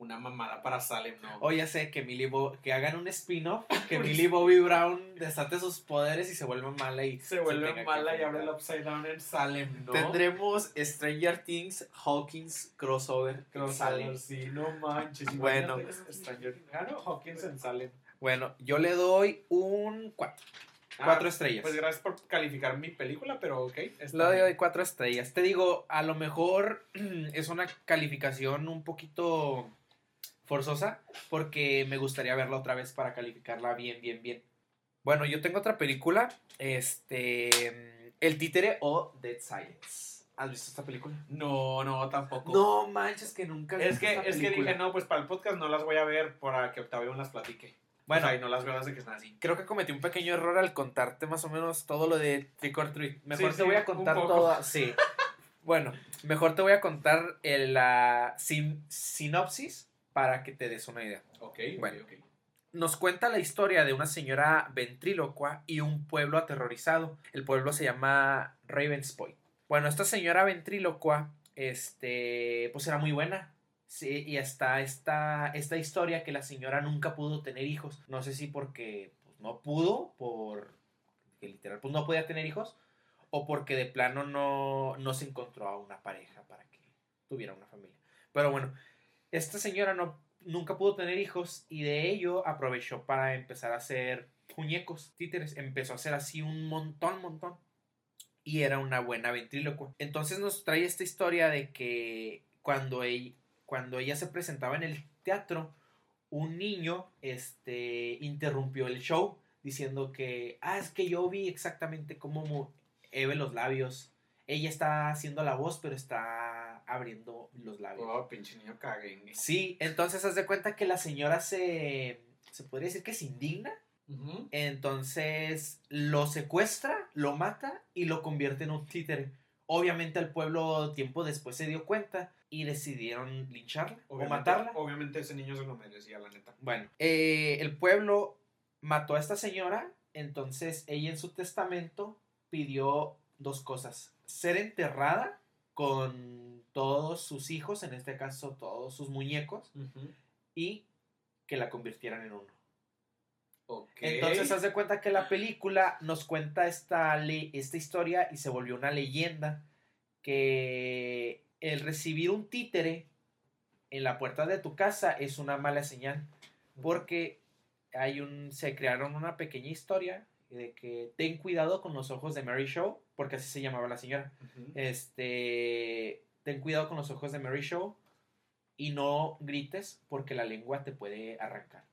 una mamada para Salem, ¿no? O ya sé que Millie Bo- que hagan un spin-off, que Millie Bobby Brown desate sus poderes y se vuelva mala y se vuelve que mala y abre el. Upside Down en Salem, ¿no? Tendremos Stranger Things Hawkins crossover Crossover, Salem. sí, no manches. Bueno. Stranger no, Hawkins en Salem. Bueno, yo le doy un 4. Ah, Cuatro estrellas. Pues gracias por calificar mi película, pero ok. Le doy bien. cuatro estrellas. Te digo, a lo mejor es una calificación un poquito forzosa porque me gustaría verla otra vez para calificarla bien, bien, bien. Bueno, yo tengo otra película, este, El Títere o Dead Silence. ¿Has visto esta película? No, no, tampoco. No manches que nunca Es visto que, esta es que película. dije, no, pues para el podcast no las voy a ver para que Octavio las platique. Bueno, Bueno, y no las veo desde que están así. creo que cometí un pequeño error al contarte más o menos todo lo de Trick or Treat. Mejor Sí, te sí, voy a contar todo. Sí. bueno, mejor te voy a contar la sin- sinopsis para que te des una idea. Ok, Bueno. ok, ok. Nos cuenta la historia de una señora ventrílocua y un pueblo aterrorizado. El pueblo se llama Ravenspoint. Bueno, esta señora ventrílocua, este, pues era muy buena. Sí, y está esta, esta historia que la señora nunca pudo tener hijos. No sé si porque pues, no pudo, por que literal pues no podía tener hijos, o porque de plano no, no se encontró a una pareja para que tuviera una familia. Pero bueno, esta señora no, nunca pudo tener hijos y de ello aprovechó para empezar a hacer muñecos, títeres. Empezó a hacer así un montón, montón. Y era una buena ventrílocua. Entonces nos trae esta historia de que cuando ella, se presentaba en el teatro, un niño este, interrumpió el show diciendo que, ah, es que yo vi exactamente cómo Eve los labios. Ella está haciendo la voz, pero está abriendo los labios. Oh, pinche niño caguengue. Sí, entonces haz de cuenta que la señora se. Se podría decir que se indigna. Entonces lo secuestra, lo mata y lo convierte en un títere. Obviamente el pueblo tiempo después se dio cuenta y decidieron lincharla o matarla. Obviamente ese niño se lo merecía, la neta. Bueno, eh, el pueblo mató a esta señora Entonces ella en su testamento pidió dos cosas. Ser enterrada con todos sus hijos, en este caso todos sus muñecos, y que la convirtieran en uno. Entonces, haz de cuenta que la película nos cuenta esta, esta historia y se volvió una leyenda que el recibir un títere en la puerta de tu casa es una mala señal porque hay un se crearon una pequeña historia de que ten cuidado con los ojos de Mary Show porque así se llamaba la señora. Este ten cuidado con los ojos de Mary Show y no grites porque la lengua te puede arrancar.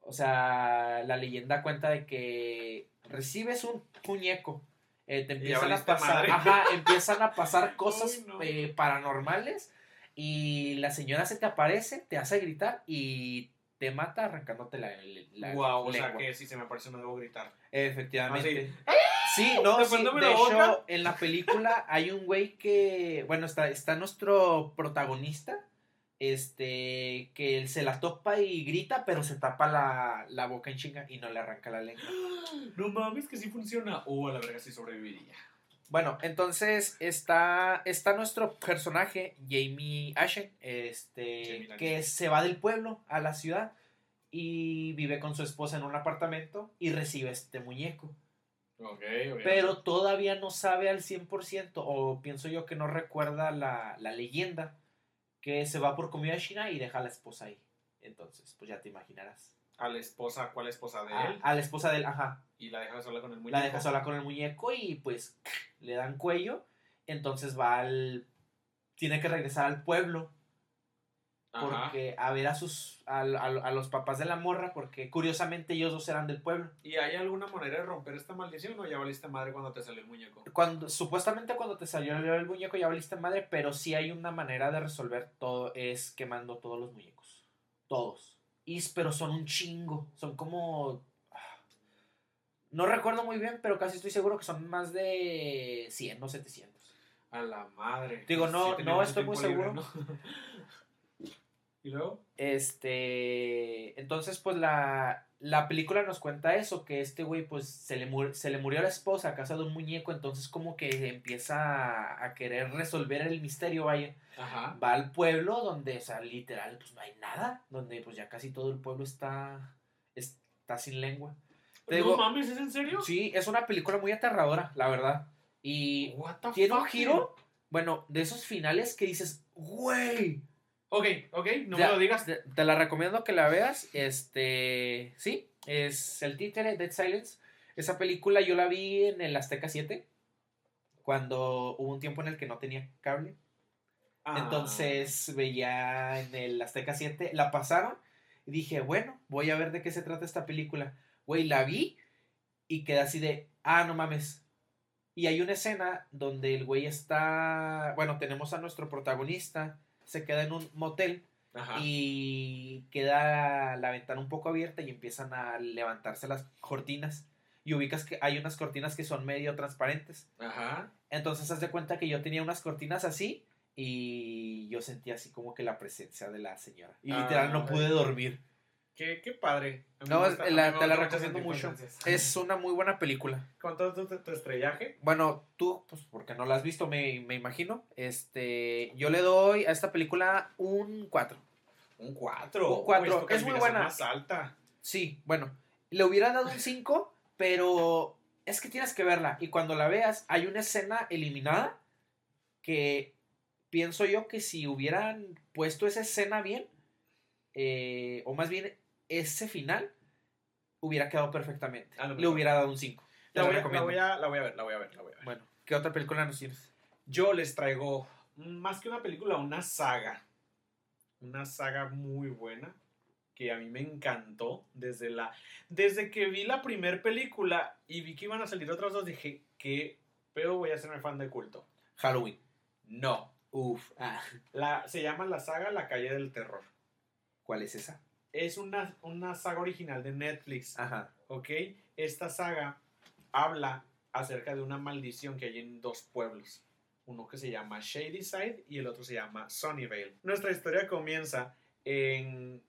O sea, la leyenda cuenta de que recibes un muñeco, eh, te empiezan a pasar, ajá, empiezan a pasar cosas eh, paranormales y la señora se te aparece, te hace gritar y te mata arrancándote la, la wow, o sea que si se me aparece no debo gritar. Efectivamente. Ah, sí, no, sí, de hecho, en la película hay un güey que, bueno, está, está nuestro protagonista este, que él se la topa y grita, pero se tapa la, boca en chinga y no le arranca la lengua. No mames, que sí funciona. O uh, a la verga sí sobreviviría. Bueno, entonces está, está nuestro personaje, Jamie Ashen, este, que se va del pueblo a la ciudad y vive con su esposa en un apartamento y recibe este muñeco. Pero todavía no sabe al 100%, o pienso yo que no recuerda la, la leyenda que se va por comida china y deja a la esposa ahí. Entonces, pues ya te imaginarás. ¿A la esposa? ¿Cuál esposa de a, él? A la esposa de él, ajá. Y la deja sola con el muñeco. La deja sola con el muñeco y pues le dan cuello. Entonces va al. Tiene que regresar al pueblo porque a ver a sus a, los papás de la morra porque curiosamente ellos dos eran del pueblo. Y hay alguna manera de romper esta maldición o ya valiste madre cuando te salió el muñeco cuando supuestamente cuando te salió el muñeco ya valiste madre pero sí hay una manera de resolver todo es quemando todos los muñecos. Todos. Y pero son un chingo son como no recuerdo muy bien pero casi estoy seguro que son más de 100 o 700 a la madre. Digo no no estoy muy seguro ¿Y luego? Este, entonces pues la, la película nos cuenta eso, que este güey pues se le, se le murió la esposa a casa de un muñeco, entonces como que empieza a, querer resolver el misterio, vaya. Ajá. Va al pueblo donde, o sea, literal, pues no hay nada, donde pues ya casi todo el pueblo está, está sin lengua. no mames, ¿es en serio? Sí, es una película muy aterradora, la verdad. Y tiene un giro, bueno, de esos finales que dices, güey, Ok, ok, no me lo digas. Te, la recomiendo que la veas. Este, sí, es el títere Dead Silence. Esa película yo la vi en el Azteca 7, cuando hubo un tiempo en el que no tenía cable. Ah. Entonces veía en el Azteca 7, la pasaron y dije, bueno, voy a ver de qué se trata esta película. Güey, la vi y quedé así de, ah, no mames. Y hay una escena donde el güey está, bueno, tenemos a nuestro protagonista se queda en un motel y queda la ventana un poco abierta y empiezan a levantarse las cortinas. Y ubicas que hay unas cortinas que son medio transparentes. Ajá. Entonces haz de cuenta que yo tenía unas cortinas así y yo sentía así como que la presencia de la señora. Y literal no pude dormir. Qué, qué padre. No, te la recomiendo mucho. Es una muy buena película. ¿Cuánto es tu, estrellaje? Bueno, tú, pues porque no la has visto, me, me, imagino. Este, yo le doy a esta película un 4. Un 4. Un 4. es muy buena. más alta. Sí, bueno. Le hubiera dado un 5, pero es que tienes que verla. Y cuando la veas, hay una escena eliminada que pienso yo que si hubieran puesto esa escena bien, eh, o más bien ese final hubiera quedado perfectamente. Le hubiera dado un 5. La, voy, a, ver, la voy a ver, la voy a ver, Bueno, ¿qué otra película nos tienes? Yo les traigo, más que una película, una saga. Una saga muy buena que a mí me encantó desde la desde que vi la primera película y vi que iban a salir otras dos dije que pero voy a ser fan de culto Halloween no Uf. Ah. La, se llama la saga La calle del terror ¿cuál es esa? Es una, una saga original de Netflix. Ajá. ¿Ok? Esta saga habla acerca de una maldición que hay en dos pueblos. Uno que se llama Shadyside y el otro se llama Sunnyvale. Nuestra historia comienza en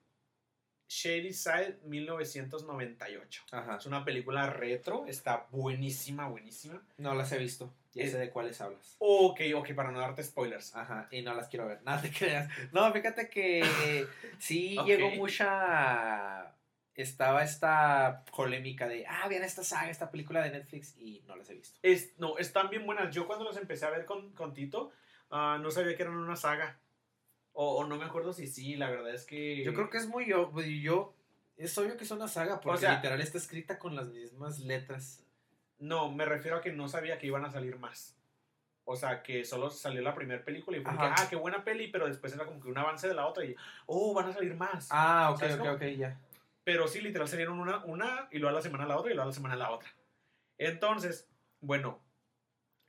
Shady Side 1998. Ajá. Es una película retro, está buenísima, buenísima. No las he visto. Ya Es- sé de cuáles hablas. Ok, ok, para no darte spoilers. Ajá, y no las quiero ver. Nada te creas. No, fíjate que sí llegó mucha. Estaba esta polémica de, ah, vean esta saga, esta película de Netflix, y no las he visto. Es, no, están bien buenas. Yo cuando las empecé a ver con, con Tito, ah, no sabía que eran una saga. O, o no me acuerdo si sí, la verdad es que... Yo creo que es muy obvio. Yo, es obvio que es una saga, porque O sea- literal está escrita con las mismas letras. No, me refiero a que no sabía que iban a salir más. O sea, que solo salió la primera película y fue que, ah, qué buena peli, pero después era como que un avance de la otra y, oh, van a salir más. Ah, ok, ¿Sabes ok, ok, ya. Pero sí, literal salieron una, una y luego a la semana la otra y luego a la semana la otra. Entonces, bueno,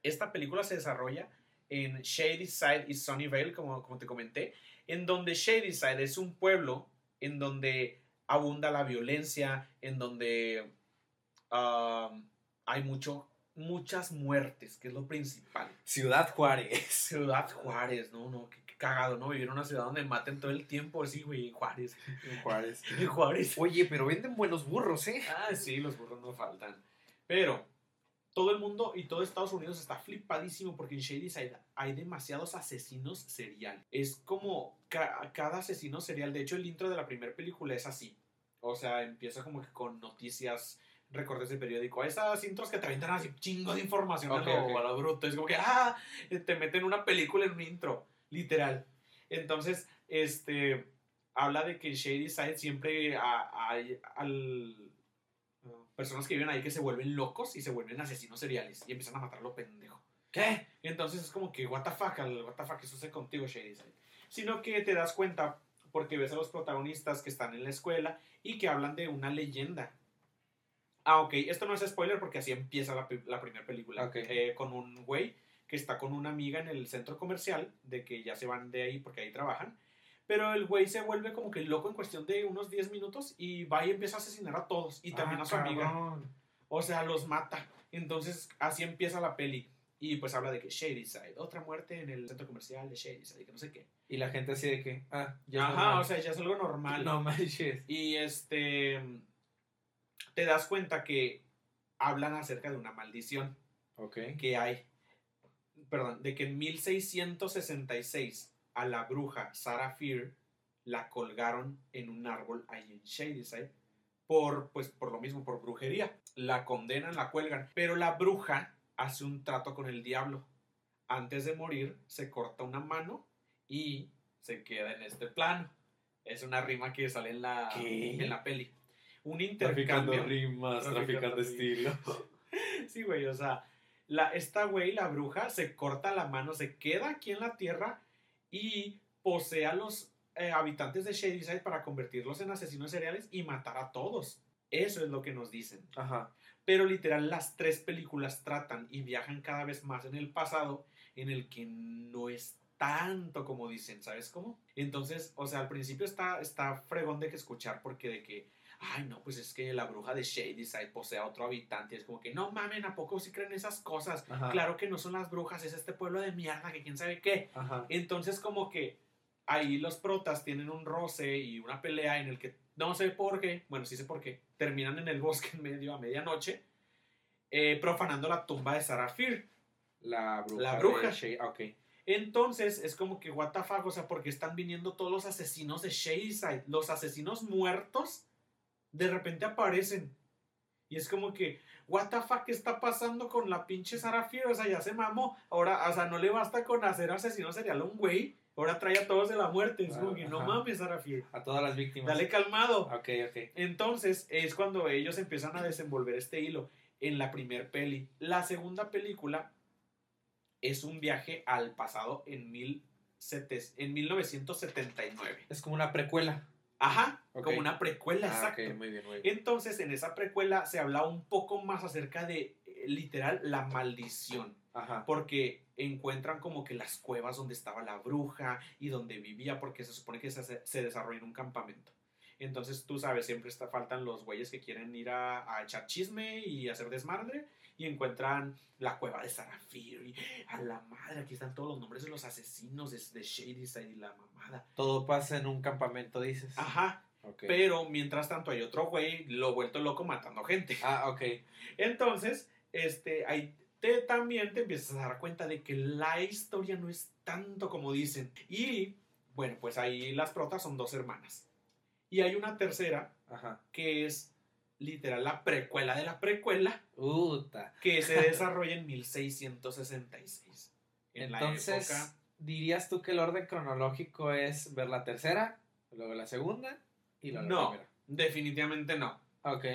esta película se desarrolla en Shady Side y Sunnyvale, como, como te comenté, en donde Shady Side es un pueblo en donde abunda la violencia, en donde um, hay mucho, muchas muertes, que es lo principal. Ciudad Juárez. Ciudad Juárez, no, no, qué, qué cagado, ¿no? Vivir en una ciudad donde maten todo el tiempo, sí, güey, en Juárez. Juárez. En Juárez. Oye, pero venden buenos burros, ¿eh? Ah, sí, los burros no faltan. Pero todo el mundo y todo Estados Unidos está flipadísimo porque en Shady Side hay demasiados asesinos serial. Es como ca- cada asesino serial. De hecho, el intro de la primera película es así. O sea, empieza como que con noticias, recortes de periódico. Esas intros que te aventan así chingo de información Ok, a, lo, ok. a lo bruto. Es como que, ah, te meten una película en un intro, literal. Entonces, este, habla de que en Shady Side siempre ha- hay al, personas que viven ahí que se vuelven locos y se vuelven asesinos seriales y empiezan a matar a lo pendejo. ¿Qué? Entonces es como que, what the fuck, what the fuck, eso sucede contigo, Shady Side. Sino que te das cuenta porque ves a los protagonistas que están en la escuela y que hablan de una leyenda. Ah, ok, esto no es spoiler porque así empieza la, la primera película. Ok. Eh, con un güey que está con una amiga en el centro comercial, de que ya se van de ahí porque ahí trabajan. Pero el güey se vuelve como que loco en cuestión de unos 10 minutos y va y empieza a asesinar a todos y también Ah, a su amiga. cabrón. O sea, los mata. Entonces, así empieza la peli. Y pues habla de que Shady Side, otra muerte en el centro comercial de Shady Side, que no sé qué. Y la gente así de que, ah, ya Ajá, o sea, ya es algo normal. no manches. Y este. Te das cuenta que hablan acerca de una maldición que hay. Perdón, de que en 1666 a la bruja Sarah Fear la colgaron en un árbol ahí en Shadyside por, pues, por lo mismo, por brujería. La condenan, la cuelgan. Pero la bruja hace un trato con el diablo. Antes de morir, se corta una mano y se queda en este plano. Es una rima que sale en la, ¿Qué? en la peli. Un Traficando intercambio. rimas, Traficando traficando estilo. Sí, güey, o sea, la, esta güey, la bruja, se corta la mano, se queda aquí en la tierra y posee a los eh, habitantes de Shadyside para convertirlos en asesinos seriales y matar a todos. Eso es lo que nos dicen. Ajá. Pero literal, las tres películas tratan y viajan cada vez más en el pasado en el que no es tanto como dicen, ¿sabes cómo? Entonces, o sea, al principio está, está fregón de que escuchar porque de que, ay, no, pues es que la bruja de Shadyside posee a otro habitante. Es como que, no mamen, ¿a poco sí creen esas cosas? Ajá. Claro que no son las brujas, es este pueblo de mierda que quién sabe qué. Ajá. Entonces, como que ahí los protas tienen un roce y una pelea en el que no sé por qué, bueno, sí sé por qué, terminan en el bosque en medio a medianoche eh, profanando la tumba de Sarah Fear. La bruja. La bruja. de ah, ok. Entonces es como que, what the fuck, o sea, porque están viniendo todos los asesinos de Shadyside, los asesinos muertos, de repente aparecen. Y es como que, what the fuck, ¿qué está pasando con la pinche Sarah Fear? O sea, ya se mamó. Ahora, o sea, no le basta con hacer asesino serial a un güey. Ahora trae a todos de la muerte. Es como que, no mames, Sarah Fear. A todas las víctimas. Dale calmado. Ok, ok. Entonces es cuando ellos empiezan a desenvolver este hilo en la primer peli. La segunda película es un viaje al pasado en, mil sete- en 1979. Es como una precuela. Ajá, Ok. como una precuela, Ah, exacto. ok, muy bien, muy bien. Entonces en esa precuela se habla un poco más acerca de, eh, literal, la maldición. Ajá. Porque encuentran como que las cuevas donde estaba la bruja y donde vivía, porque se supone que se, se desarrolla en un campamento. Entonces, tú sabes, siempre está, faltan los güeyes que quieren ir a, a echar chisme y hacer desmadre y encuentran la cueva de y a la madre, aquí están todos los nombres de los asesinos de, de Shadyside y la mamada. Todo pasa en un campamento, dices. Ajá. Ok. Pero mientras tanto hay otro güey lo vuelto loco matando gente. Ah, ok. Entonces, este, ahí te, también te empiezas a dar cuenta de que la historia no es tanto como dicen. Y, bueno, pues ahí las protas son dos hermanas. Y hay una tercera Ajá. que es literal la precuela de la precuela Uta. que se desarrolla en 1666. En Entonces, la época... ¿dirías tú que el orden cronológico es ver la tercera, luego la segunda y luego No. la primera? Definitivamente no. Ok.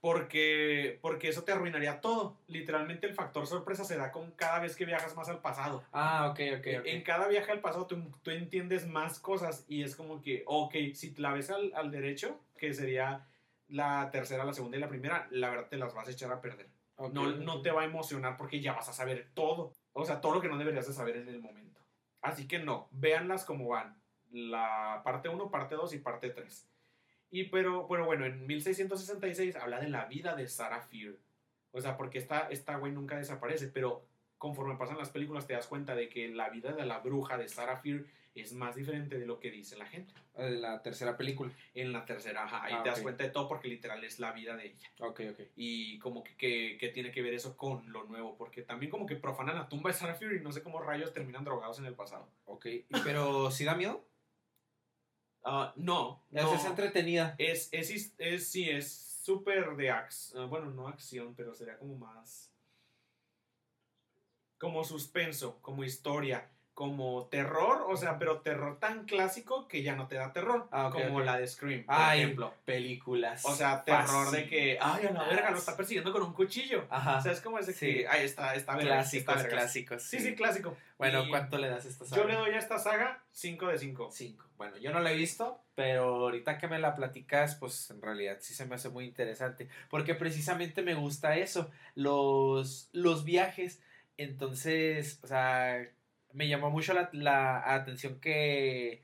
Porque, porque eso te arruinaría todo. Literalmente el factor sorpresa se da con cada vez que viajas más al pasado. Ah, ok, ok, ok. En cada viaje al pasado tú, tú entiendes más cosas y es como que, ok, si la ves al, al derecho, que sería la tercera, la segunda y la primera, la verdad te las vas a echar a perder. No, no te va a emocionar porque ya vas a saber todo. O sea, todo lo que no deberías de saber en el momento. Así que no, véanlas como van. La parte 1, parte 2 y parte 3. Y pero, pero bueno, en 1666 habla de la vida de Sarah Fear. O sea, porque esta, esta güey nunca desaparece, pero conforme pasan las películas te das cuenta de que la vida de la bruja de Sarah Fear es más diferente de lo que dice la gente. Eh, La tercera película. En la tercera, ajá, ahí Ah, te das cuenta de todo porque literal es la vida de ella Ok, ok. y como que, que, que tiene que ver eso con lo nuevo, porque también como que profanan la tumba de Sarah Fury y no sé cómo rayos terminan drogados en el pasado. Ok. Pero, ¿sí da miedo? Ah, no, Es, no. es entretenida. Es, es, es- sí, es súper de acción, bueno, no acción, pero sería como más, como suspenso, como historia, como terror, o sea, pero terror tan clásico que ya no te da terror, Ah, como la de Scream, por Ay, ejemplo. películas. O sea, terror de que, ay, a la verga, lo está persiguiendo con un cuchillo. Ajá. O sea, es como ese Sí. que, ay, está, está clásicos, está clásicos. Sí, sí, clásico. Bueno, Y ¿cuánto le das a esta saga? Yo le doy a esta saga 5 de 5. Cinco. Bueno, yo no la he visto, pero ahorita que me la platicas, pues en realidad sí se me hace muy interesante. Porque precisamente me gusta eso, los, los viajes. Entonces, o sea, me llamó mucho la, la atención que,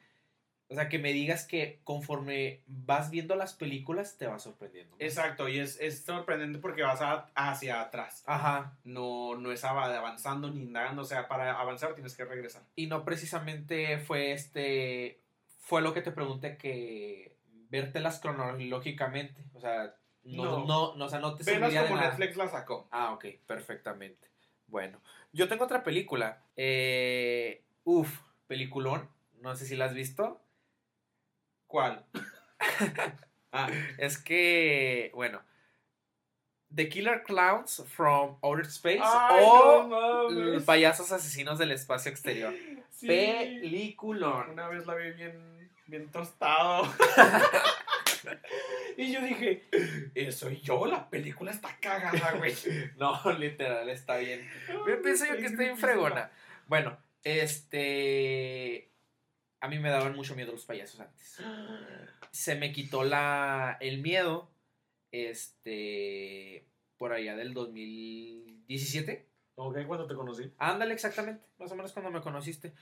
o sea, que me digas que conforme vas viendo las películas te va sorprendiendo. más. Exacto, y es, es sorprendente porque vas a- hacia atrás. Ajá. No, no es ava- avanzando ni indagando. O sea, para avanzar tienes que regresar. Y no precisamente fue este, fue lo que te pregunté que vértelas cronológicamente, o sea, no, No. no, no, o sea, no te como nada. Netflix la sacó. Ah, ok, perfectamente. Bueno, yo tengo otra película. Eh, uf, peliculón. No sé si la has visto. ¿Cuál? ah, Es que, bueno, The Killer Clowns from Outer Space Ay, o no. Payasos Asesinos del Espacio Exterior. Sí. Peliculón. Una vez la vi bien, bien tostado. y yo dije, "Eh, soy yo, la película está cagada, güey. No, literal, está bien. Yo pienso yo que está bien fregona. Bueno, este. A mí me daban mucho miedo los payasos antes. Se me quitó la, el miedo. Este. Por allá del 2017. Ok, cuando te conocí. Ándale, exactamente. Más o menos cuando me conociste.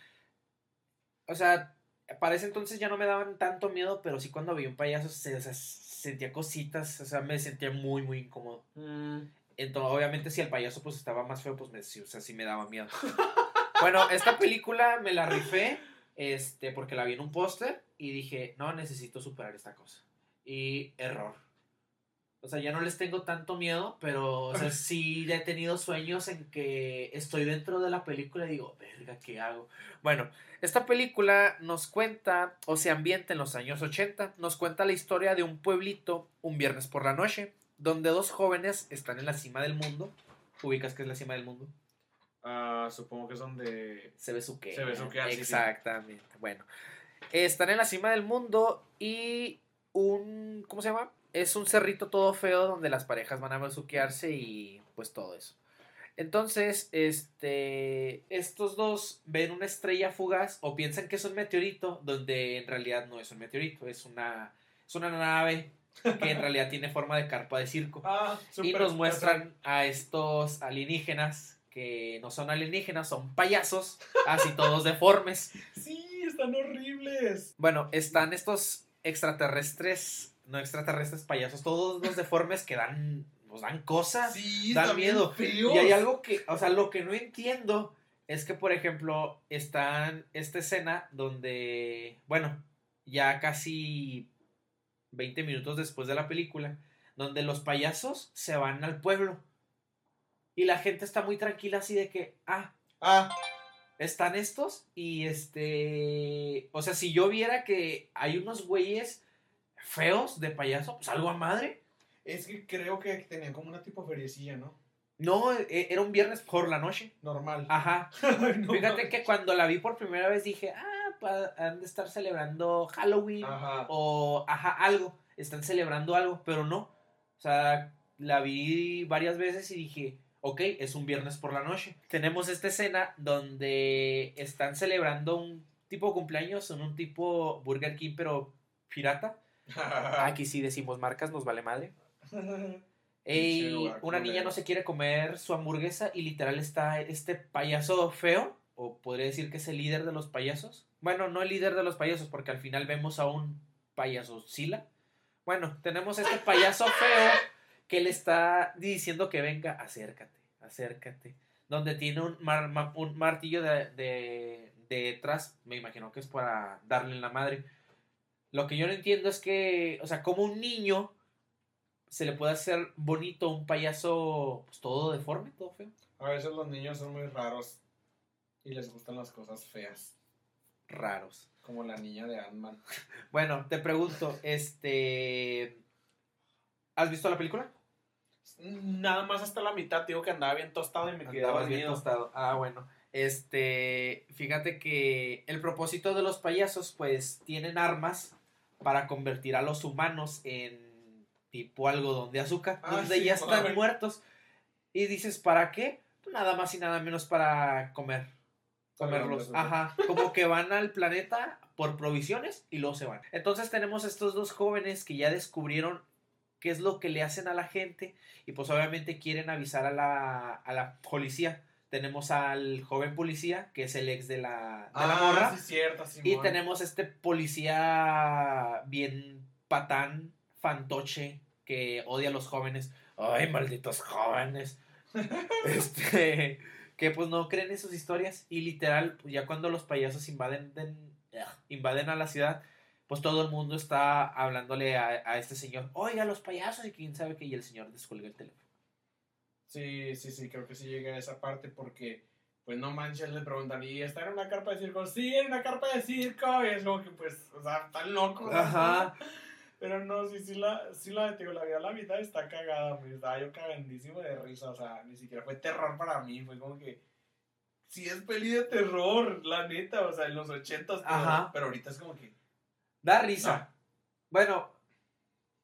O sea, para ese entonces ya no me daban tanto miedo, pero sí cuando vi un payaso se, o sea, sentía cositas. O sea, me sentía muy, muy incómodo. Mm, Entonces, obviamente, si el payaso pues estaba más feo, pues me, sí, o sea, sí me daba miedo. bueno, esta película me la rifé, este, porque la vi en un póster y dije, no, necesito superar esta cosa. Y error. O sea, ya no les tengo tanto miedo, pero o sea, sí he tenido sueños en que estoy dentro de la película y digo, verga, ¿qué hago? Bueno, esta película nos cuenta, o se ambienta en los años 80, nos cuenta la historia de un pueblito un viernes por la noche, donde dos jóvenes están en la cima del mundo. ¿Ubicas qué es la cima del mundo? ah, supongo que son de... Se besuquea. Se besuquea, sí, sí. Exactamente. Bueno, están en la cima del mundo y un. ¿Cómo se llama? Es un cerrito todo feo donde las parejas van a besuquearse y pues todo eso. Entonces, este, estos dos ven una estrella fugaz o piensan que es un meteorito, donde en realidad no es un meteorito, es una, es una nave que en realidad tiene forma de carpa de circo. Ah, Y nos muestran a estos alienígenas que no son alienígenas, son payasos, así todos deformes. Sí, están horribles. Bueno, están estos extraterrestres, no extraterrestres, payasos, todos los deformes que dan, nos dan cosas. Sí, da están bien miedo. Y hay algo que, o sea, lo que no entiendo es que, por ejemplo, está esta escena donde, bueno, ya casi 20 minutos después de la película, donde los payasos se van al pueblo. Y la gente está muy tranquila así de que, ah, Ah, están estos y este, o sea, si yo viera que hay unos güeyes feos de payaso, pues algo a madre. es que creo que tenían como una tipo feriecilla, ¿no? No, e- era un viernes por la noche. Normal. Ajá. No Fíjate que cuando la vi por primera vez dije, ah, pa- han de estar celebrando Halloween Ajá. o, ajá, algo. Están celebrando algo, pero no. O sea, la vi varias veces y dije, ok, es un viernes por la noche. Tenemos esta escena donde están celebrando un tipo cumpleaños en un tipo Burger King, pero pirata. Aquí sí decimos marcas, nos vale madre. Ey, una niña no se quiere comer su hamburguesa y literal está este payaso feo, o podría decir que es el líder de los payasos. Bueno, no el líder de los payasos, porque al final vemos a un payaso Sila. Bueno, tenemos este payaso feo que le está diciendo que venga, acércate, acércate. Donde tiene un, mar- ma- un martillo de, de, detrás, me imagino que es para darle en la madre. Lo que yo no entiendo es que, o sea, como un niño se le puede hacer bonito a un payaso pues, todo deforme, todo feo. A veces los niños son muy raros y les gustan las cosas feas, Raros. como la niña de Ant-Man. Bueno, te pregunto, este. ¿Has visto la película? Nada más hasta la mitad, digo que andaba bien tostado y me quedé Andabas bien tostado. Ah, bueno. Este, fíjate que el propósito de los payasos, pues, tienen armas para convertir a los humanos en tipo algodón de azúcar, Ah, donde sí, ya están muertos. Y dices, ¿para qué? Nada más y nada menos para comer. Comerlos. Ajá. Como que van al planeta por provisiones y luego se van. Entonces tenemos estos dos jóvenes que ya descubrieron qué es lo que le hacen a la gente y pues obviamente quieren avisar a la, a la policía. Tenemos al joven policía, que es el ex de la, de la Ah, morra. sí, cierto, y tenemos este policía bien patán, fantoche, que odia a los jóvenes. Ay, malditos jóvenes. este, que pues no creen en sus historias. Y literal, ya cuando los payasos invaden, den- invaden a la ciudad, pues todo el mundo está hablándole a, a este señor. Oiga, los payasos y quién sabe qué. Y el señor descuelga el teléfono. Sí, sí, sí, creo que sí llega a esa parte porque, pues no manches, le preguntan, ¿y está en una carpa de circo? Sí, en una carpa de circo. Y es como que, pues, o sea, están locos. Ajá. Pero no, sí, sí la, sí la, digo, la vi a la mitad, está cagada, me estaba yo cagandísimo de risa, o sea, ni siquiera fue terror para mí, fue como que, sí es peli de terror, la neta, o sea, en los ochentas, pero ahorita es como que, Da risa. Bueno,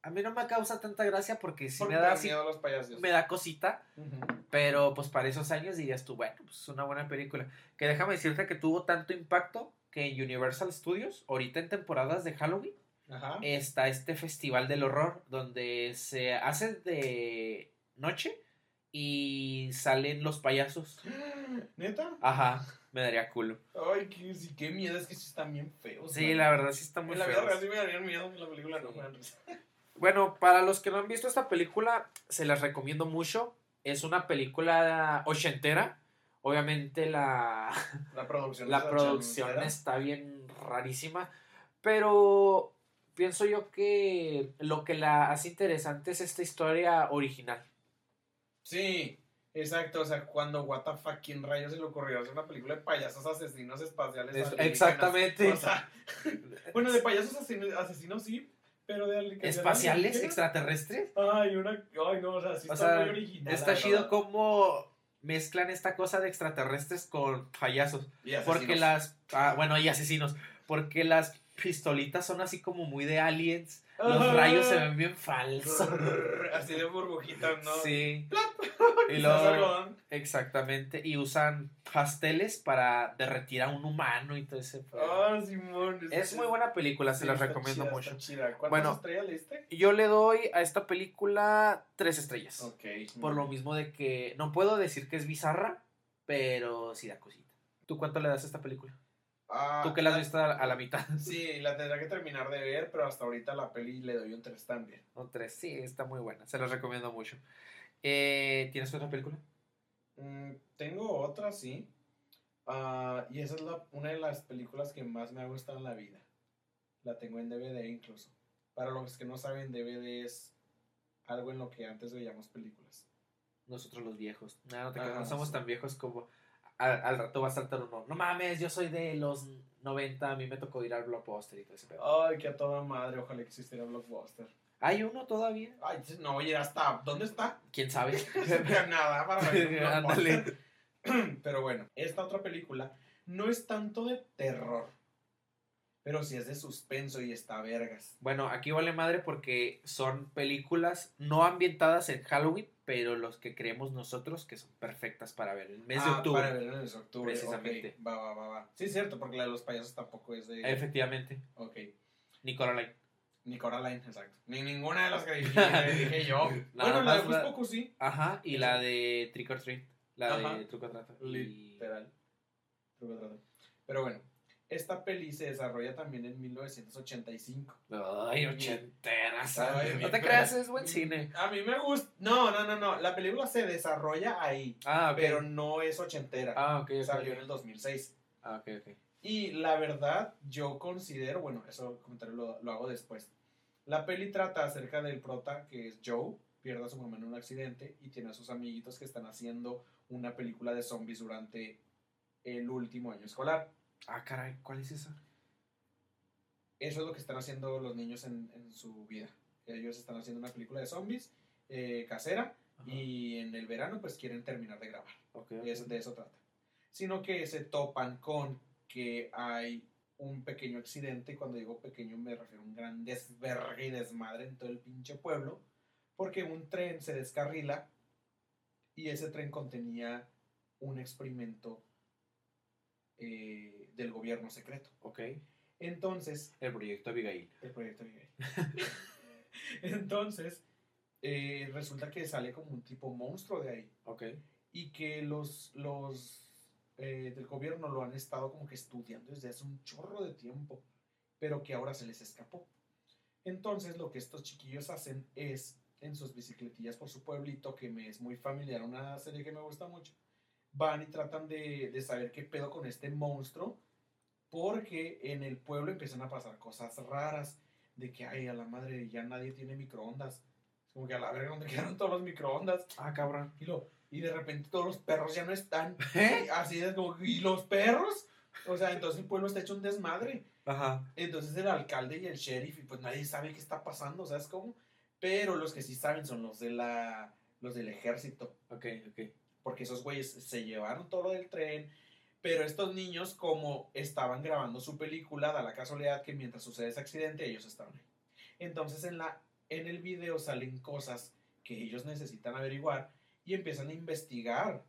a mí no me causa tanta gracia porque sí porque me da, así- miedo a los payasos. me da cosita. Pero pues para esos años dirías tú, bueno, pues es una buena película. Que déjame decirte que tuvo tanto impacto que en Universal Studios, ahorita en temporadas de Halloween, Ajá. está este festival del horror donde se hace de noche y salen los payasos. ¿Neta? Ajá, me daría culo. Ay, qué, sí, qué miedo, es que sí están bien feos. Sí, man. la verdad sí está muy En la feos. real sí me darían miedo, en la película no me dan risa. Bueno, para los que no han visto esta película, se las recomiendo mucho. Es una película ochentera. Obviamente la, La producción. la producción ochentera. está bien rarísima. Pero pienso yo que lo que la hace interesante es esta historia original. Sí, exacto. O sea, cuando fuck, ¿quién rayos se le ocurrió hacer una película de payasos asesinos espaciales? Es- exactamente. O sea, bueno, de payasos asesinos, asesinos sí, pero de ¿Espaciales? ¿Extraterrestres? Ay, una. Ay, no, o sea, sí O está sea, muy original. Está chido cómo mezclan esta cosa de extraterrestres con payasos. Y Porque las... ah, bueno, y asesinos. Porque las pistolitas son así como muy de aliens. Los rayos se ven bien falsos. Así de burbujitas, ¿no? Sí. Y luego, exactamente. Y usan pasteles para derretir a un humano y todo ese. Ah, Simón. es muy buena película, se sí, está recomiendo chida, mucho. ¿Cuántas Bueno. estrellas le diste? Yo le doy a esta película tres estrellas. Ok. Por lo mismo de que no puedo decir que es bizarra, pero sí da cosita. ¿Tú cuánto le das a esta película? Ah, Tú que la has visto a a la mitad. Sí, la tendré que terminar de ver, pero hasta ahorita la peli le doy un 3 también. O tres, sí, está muy buena. Se las recomiendo mucho. Eh, ¿Tienes otra película? Mm, tengo otra, sí. Ah, y esa es la, una de las películas que más me ha gustado en la vida. La tengo en DVD incluso. Para los que no saben, DVD es algo en lo que antes veíamos películas. Nosotros los viejos. No, no, te creas, no somos sí. tan viejos como... Al, al rato va a saltar uno. No mames, yo soy de los 90, a mí me tocó ir al Blockbuster y todo ese pedo. Ay, que a toda madre, ojalá existiera Blockbuster. ¿Hay uno todavía? Ay, no, oye, hasta, ¿dónde está? ¿Quién sabe? Canadá para Ándale. Pero bueno, esta otra película no es tanto de terror, pero sí es de suspenso y está vergas. Bueno, aquí vale madre porque son películas no ambientadas en Halloween, pero los que creemos nosotros que son perfectas para ver. El mes de Ah, octubre. Para ver en el mes de octubre. Precisamente. ok, Va, va, va, va. Sí, es cierto, porque la de los payasos tampoco es de. Efectivamente. Ok. Ni Coraline. Ni Coraline, exacto. Ni ninguna de las que dije, yo. Nada bueno, la de más la- sí. Ajá. Y la de Trick or Treat. La Ajá. de Truco Trato. Y... Literal. Truco trato. Pero bueno, esta peli se desarrolla también en 1985. Ay, ochenteras. Ay, no te creas, es buen cine. A mí me gusta. No, no, no, no. La película se desarrolla ahí, Ah, ok. pero no es ochentera. Ah, ok. Salió en el 2006. Ah, ok, ok. Y la verdad, yo considero, bueno, eso comentario lo, lo hago después. La peli trata acerca del prota que es Joe, pierde a su mamá en un accidente y tiene a sus amiguitos que están haciendo una película de zombies durante el último año escolar. Ah, caray, ¿cuál es esa? Eso es lo que están haciendo los niños en, en su vida. Ellos están haciendo una película de zombies eh, casera Ajá. y en el verano pues quieren terminar de grabar. Ok, Y eso- de eso trata. Sino que se topan con que hay un pequeño accidente, y cuando digo pequeño me refiero a un gran desvergue y desmadre en todo el pinche pueblo, porque un tren se descarrila y ese tren contenía un experimento eh, del gobierno secreto. ok. Entonces, El proyecto Abigail. el proyecto Abigail. Entonces, eh, resulta que sale como un tipo monstruo de ahí Ok. y que los, los eh, del gobierno lo han estado como que estudiando desde hace un chorro de tiempo, pero que ahora se les escapó. Entonces lo que estos chiquillos hacen es, en sus bicicletillas por su pueblito, que me es muy familiar, una serie que me gusta mucho, van y tratan de, de saber qué pedo con este monstruo, porque en el pueblo empiezan a pasar cosas raras, de que, ay, a la madre, ya nadie tiene microondas. Es como que a la verga, ¿dónde quedaron todos los microondas? Ah, cabrón. Y, lo, y de repente todos los perros ya no están. ¿Eh? Así es como, ¿y los perros? O sea, entonces el pueblo está hecho un desmadre. Ajá. Entonces el alcalde y el sheriff, y pues nadie sabe qué está pasando, ¿sabes cómo? Pero los que sí saben son los de la los del ejército, Ok, ok. porque esos güeyes se llevaron todo lo del tren, pero estos niños como estaban grabando su película, da la casualidad que mientras sucede ese accidente ellos estaban ahí. Entonces en la en el video salen cosas que ellos necesitan averiguar y empiezan a investigar,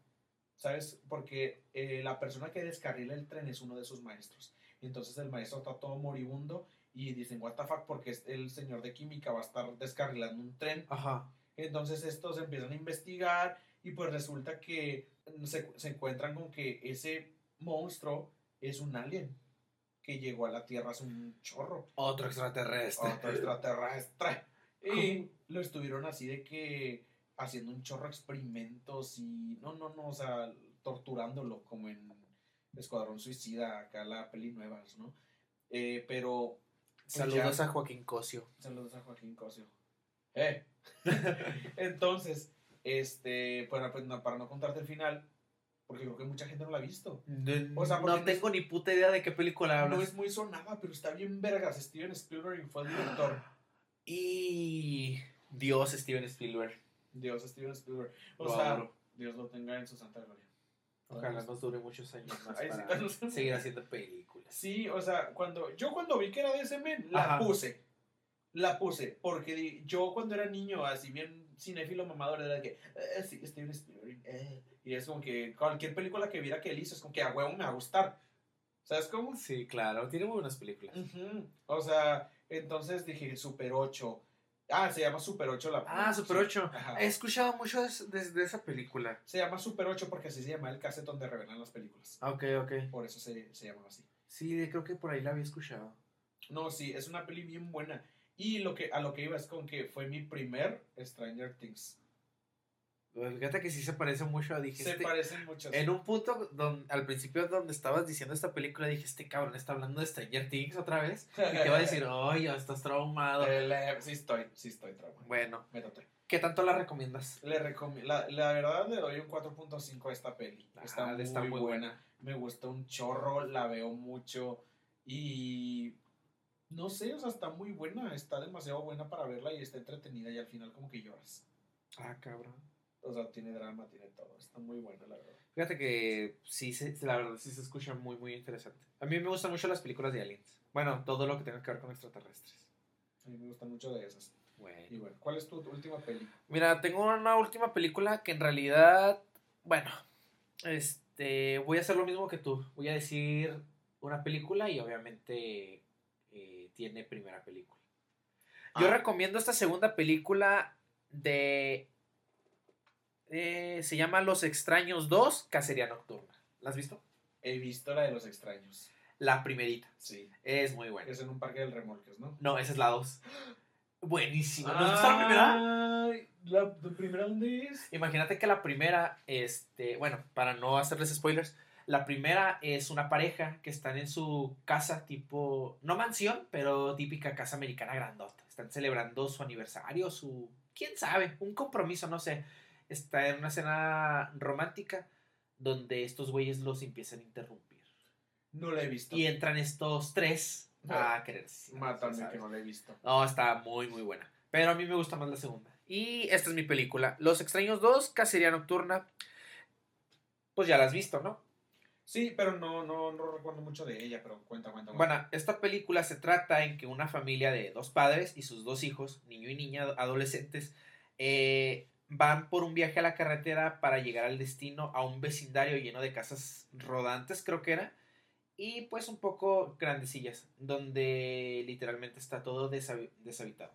¿sabes? Porque eh, la persona que descarrila el tren es uno de sus maestros. Entonces el maestro está todo moribundo y dicen, what the fuck, porque el señor de química va a estar descarrilando un tren. Ajá. Entonces estos empiezan a investigar y pues resulta que se, se encuentran con que ese monstruo es un alien que llegó a la Tierra hace un chorro Otro extraterrestre. otro extraterrestre. Y lo estuvieron así de que haciendo un chorro de experimentos y no, no, no, o sea, torturándolo como en Escuadrón Suicida, acá la peli nuevas, ¿no? Eh, pero... pues, Saludos ya- a Joaquín Cosio. Saludos a Joaquín Cosio. ¡Eh! Entonces, este, bueno, pues para no contarte el final, porque creo que mucha gente no la ha visto. O sea, porque no tengo ni puta idea de qué película hablas. No es muy sonada, pero está bien vergas. Steven Spielberg fue el director. Y Dios, Steven Spielberg. Dios, Steven Spielberg. O Lo sea, adoro. Dios lo tenga en su santa gloria. Ojalá nos dure muchos años más sí, para seguir haciendo películas. Sí, o sea, cuando yo cuando vi que era de ese men, la Ajá. puse. La puse, porque yo cuando era niño, así bien cinéfilo mamador, era de que, eh, sí, Steven Spielberg, eh. Y es como que cualquier película que viera que él hizo, es como que a huevo me va a gustar. ¿Sabes cómo? Sí, claro, tiene muy buenas películas. O sea, entonces dije Super 8. Ah, se llama Super 8 la Ah, Super 8. Ajá. He escuchado mucho de, de- de esa película. Se llama Super 8 porque así se llama el cassette donde revelan las películas. Ok, ok. Por eso se, se llama así. Sí, creo que por ahí la había escuchado. No, sí, es una peli bien buena. Y lo que, a lo que iba es con que fue mi primer Stranger Things. Fíjate que sí se parece mucho. Dije, Se este- parecen muchos. En un punto, donde, al principio donde estabas diciendo esta película, dije, este cabrón está hablando de Stranger Things otra vez. Y te va a decir, oye, estás traumado. Eh, sí estoy, sí estoy traumado. Bueno, Métate. ¿qué tanto la recomiendas? Le recomi- la, la verdad le doy un 4.5 a esta peli. Está, Ah, muy, está muy buena. Me gusta un chorro, la veo mucho y no sé, o sea, está muy buena, está demasiado buena para verla y está entretenida y al final como que lloras. Ah, cabrón. O sea, tiene drama, tiene todo, está muy buena la verdad. Fíjate que sí, se- la verdad sí se escucha muy, muy interesante. A mí me gustan mucho las películas de aliens. Bueno, todo lo que tenga que ver con extraterrestres. A mí me gustan mucho de esas. Y Bueno. bueno, ¿cuál es tu última peli? Mira, tengo una última película que en realidad, bueno, este, voy a hacer lo mismo que tú. Voy a decir una película y obviamente eh, tiene primera película. Yo Ah. recomiendo esta segunda película de... eh, se llama Los Extraños 2, Cacería Nocturna. ¿La has visto? He visto la de los extraños. La primerita. Sí. Es muy buena. Es en un parque del remolques, ¿no? No, esa es la 2. Buenísima. ¿No has visto la primera? Ay, ¿La, la primera dónde es? Imagínate que la primera, este, bueno, para no hacerles spoilers, la primera es una pareja que están en su casa tipo, no mansión, pero típica casa americana grandota. Están celebrando su aniversario, su, quién sabe, un compromiso, no sé. Está en una escena romántica donde estos güeyes los empiezan a interrumpir. No la he visto. Y entran estos tres a querer Mátame que no la he visto. no, está muy, muy buena. Pero a mí me gusta más la segunda. Y esta es mi película. Los Extraños 2, Cacería Nocturna. Pues ya la has visto, ¿no? Sí, pero no, no, no recuerdo mucho de ella, pero cuenta, cuenta. cuenta. Bueno, esta película se trata en que una familia de dos padres y sus dos hijos, niño y niña, adolescentes, eh, van por un viaje a la carretera para llegar al destino a un vecindario lleno de casas rodantes, creo que era, y pues un poco grandecillas, donde literalmente está todo deshabi- deshabitado.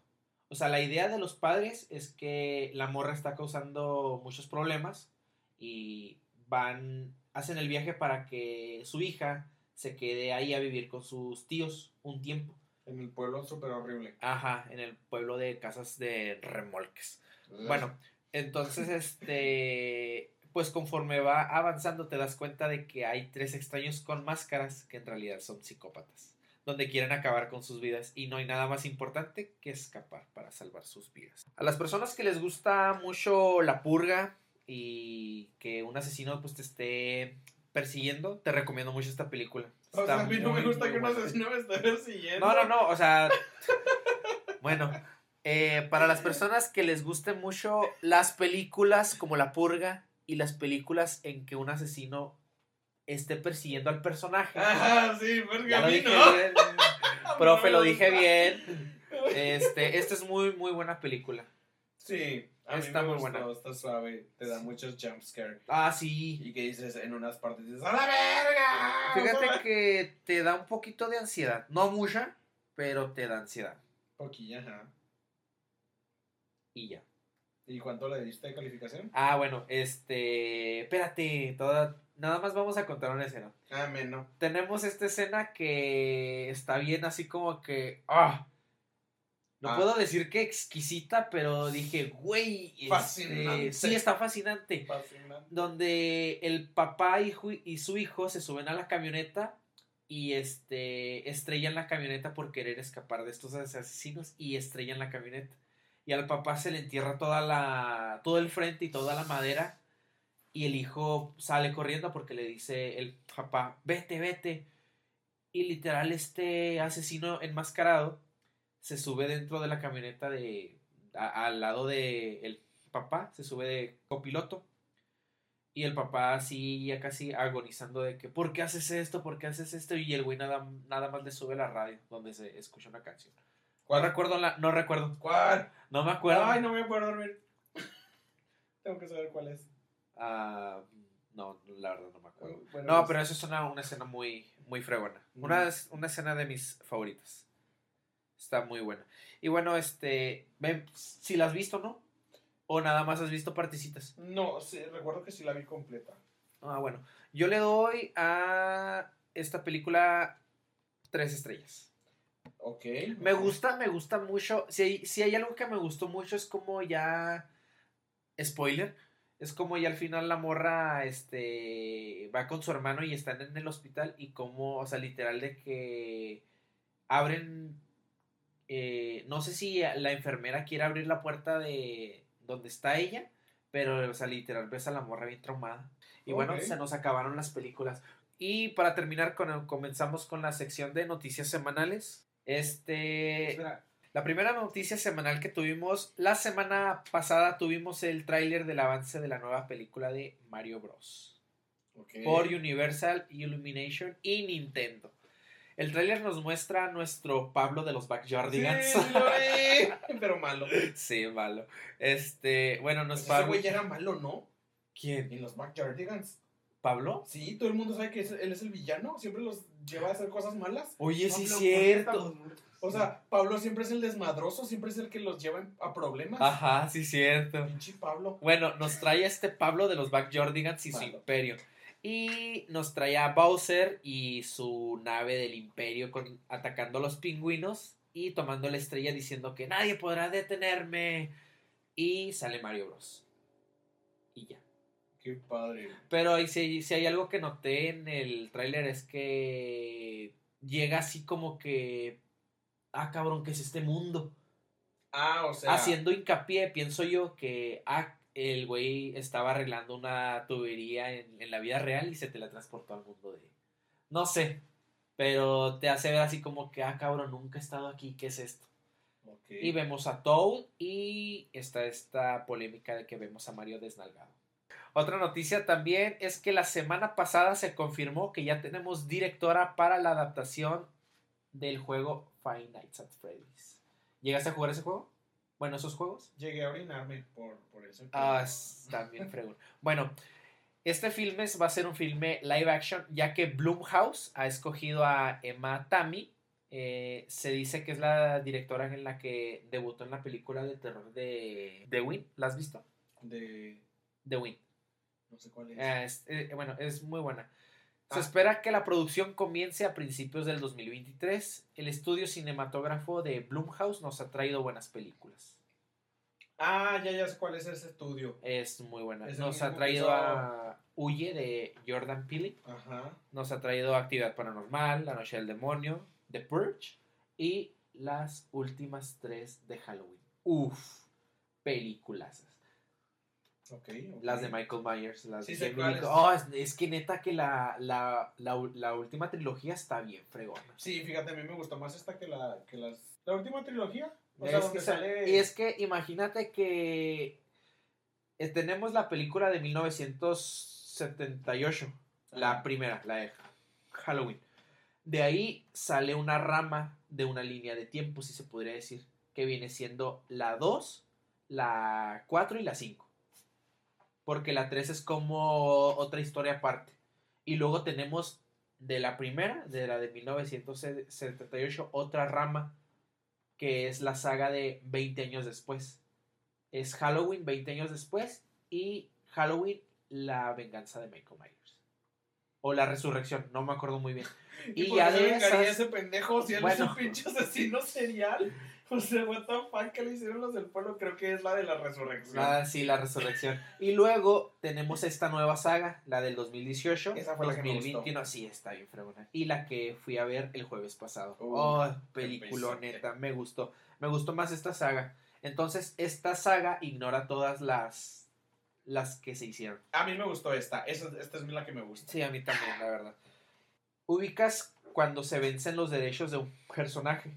O sea, la idea de los padres es que la morra está causando muchos problemas y van, hacen el viaje para que su hija se quede ahí a vivir con sus tíos un tiempo. En el pueblo súper horrible. Ajá, en el pueblo de casas de remolques. Bueno, entonces, este, pues conforme va avanzando te das cuenta de que hay tres extraños con máscaras que en realidad son psicópatas, donde quieren acabar con sus vidas y no hay nada más importante que escapar para salvar sus vidas. A las personas que les gusta mucho la purga y que un asesino pues te esté persiguiendo, te recomiendo mucho esta película. O sea, a mí no me gusta que un asesino me esté persiguiendo. No, no, no, o sea, bueno, eh, para las personas que les gusten mucho las películas como La Purga y las películas en que un asesino esté persiguiendo al personaje. Ajá, sí, porque a mí dije no. bien, profe, lo dije bien. Este, esta es muy, muy buena película. Sí, a mí Está me muy gustó, buena. Está suave, te da muchos jumpscare. Ah, sí. Y que dices en unas partes, dices, ¡A la verga! Fíjate que te da un poquito de ansiedad. No mucha, pero te da ansiedad. Poquilla, ajá. Y ya. ¿Y cuánto le diste de calificación? Ah, bueno, este. Espérate, toda, nada más vamos a contar una escena. Ah, menos. tenemos esta escena que está bien así como que... ¡Ah! No Ah. puedo decir que exquisita, pero dije, güey, este, Fascinante. sí, está fascinante. Fascinante. Donde el papá y, y su hijo se suben a la camioneta y este estrellan la camioneta por querer escapar de estos asesinos y estrellan la camioneta. Y al papá se le entierra toda la, todo el frente y toda la madera. Y el hijo sale corriendo porque le dice el papá, vete, vete. Y literal este asesino enmascarado se sube dentro de la camioneta de al lado de el papá, se sube de copiloto. Y el papá así ya casi agonizando de que, ¿por qué haces esto? ¿Por qué haces esto? Y el güey nada, nada más le sube la radio donde se escucha una canción. No ¿Cuál? recuerdo la, no recuerdo, ¿Cuál? no me acuerdo. Ay, no me puedo dormir. Tengo que saber cuál es. Ah, no, la verdad no me acuerdo. Bueno, No, pues, pero eso es una, una escena muy, muy fregona. Mm. Una, una escena de mis favoritas. Está muy buena. Y bueno, este, ven, si la has visto, ¿no? O nada más has visto partecitas. No, sí, recuerdo que sí la vi completa. Ah, bueno. Yo le doy a esta película tres estrellas. Ok. Me gusta, me gusta mucho. Si hay, si hay algo que me gustó mucho es como ya... Spoiler. Es como ya al final la morra este, va con su hermano y están en el hospital y como, o sea, literal de que abren, eh, no sé si la enfermera quiere abrir la puerta de donde está ella, pero, o sea, literal ves a la morra bien traumada. Y bueno, se nos acabaron las películas. Y para terminar, con, comenzamos con la sección de noticias semanales. Este, Espera, la primera noticia semanal que tuvimos, la semana pasada tuvimos el tráiler del avance de la nueva película de Mario Bros. Por Universal, Illumination y Nintendo. El tráiler nos muestra a nuestro Pablo de los Backyardigans. sí lo pero malo. Sí, malo. Este, bueno, nos Pues ese Pablo. güey ya era malo, ¿no? ¿Quién? En los Backyardigans. ¿Pablo? Sí, todo el mundo sabe que es- él es el villano. Siempre los lleva a hacer cosas malas. Oye, sí, Pablo, cierto. O sea, Pablo siempre es el desmadroso, siempre es el que los lleva a problemas. Ajá, sí, cierto. Pinche Pablo. Bueno, nos trae a este Pablo de los Backyardigans y su imperio. Y nos trae a Bowser y su nave del imperio con, atacando a los pingüinos y tomando la estrella diciendo que nadie podrá detenerme. Y sale Mario Bros. Qué padre. Pero ahí si, si hay algo que noté en el tráiler es que llega así como que... Ah, cabrón, ¿qué es este mundo? Ah, o sea. haciendo hincapié, pienso yo, que ah, el güey estaba arreglando una tubería en, en la vida real y se teletransportó al mundo de... No sé, pero te hace ver así como que, ah, cabrón, nunca he estado aquí, ¿qué es esto? Y vemos a Toad y está esta polémica de que vemos a Mario desnalgado. Otra noticia también es que la semana pasada se confirmó que ya tenemos directora para la adaptación del juego Five Nights at Freddy's. ¿Llegaste a jugar ese juego? Bueno, esos juegos. Llegué a orinarme por, por eso. Ah, bien fregón. Bueno, este filme va a ser un filme live action, ya que Blumhouse ha escogido a Emma Tammy. Eh, se dice que es la directora en la que debutó en la película de terror de The Win. ¿La has visto? De. The Win. No sé cuál es. Eh, es- eh, bueno, es muy buena. Se Ah. espera que la producción comience a principios del 2023. El estudio cinematógrafo de Blumhouse nos ha traído buenas películas. Ah, ya, ya sé cuál es ese estudio. Es muy buena. Es Nos ha traído a Huye de Jordan Peele. Ajá. Nos ha traído Actividad Paranormal, La Noche del Demonio, The Purge y las últimas tres de Halloween. Uf, películas. Ok. ok. Las de Michael Myers, las Sí de. Lee- Oh, es, es que neta que la, la, la, la última trilogía está bien fregona. Sí, fíjate, a mí me gustó más esta que la, que las, la última trilogía. O Es sea, que donde sale. Y es que imagínate que eh, tenemos la película de 1978, la Ajá. primera, la de Halloween. De ahí sale una rama de una línea de tiempo, si se podría decir, que viene siendo la 2, la 4 y la 5. Porque la 3 es como otra historia aparte. Y luego tenemos de la primera, de la de 1978, otra rama que es la saga de 20 años después. Es Halloween 20 años después y Halloween la venganza de Michael Myers. O la resurrección, no me acuerdo muy bien. ¿Y, Y por ya de esas- ese pendejo si él es Bueno. un pinche asesino serial? O sea, what the fuck que le hicieron los del pueblo, creo que es la de la resurrección. Ah, sí, la resurrección. Y luego tenemos esta nueva saga, la del 2018. Esa fue la que me 2021, sí, está bien fregona. Y la que fui a ver el jueves pasado. Uh, oh, película neta, me gustó. Me gustó más esta saga. Entonces, esta saga ignora todas las las que se hicieron. A mí me gustó esta, esa, esta es la que me gusta. Sí, a mí también, la verdad. Ubicas cuando se vencen los derechos de un personaje.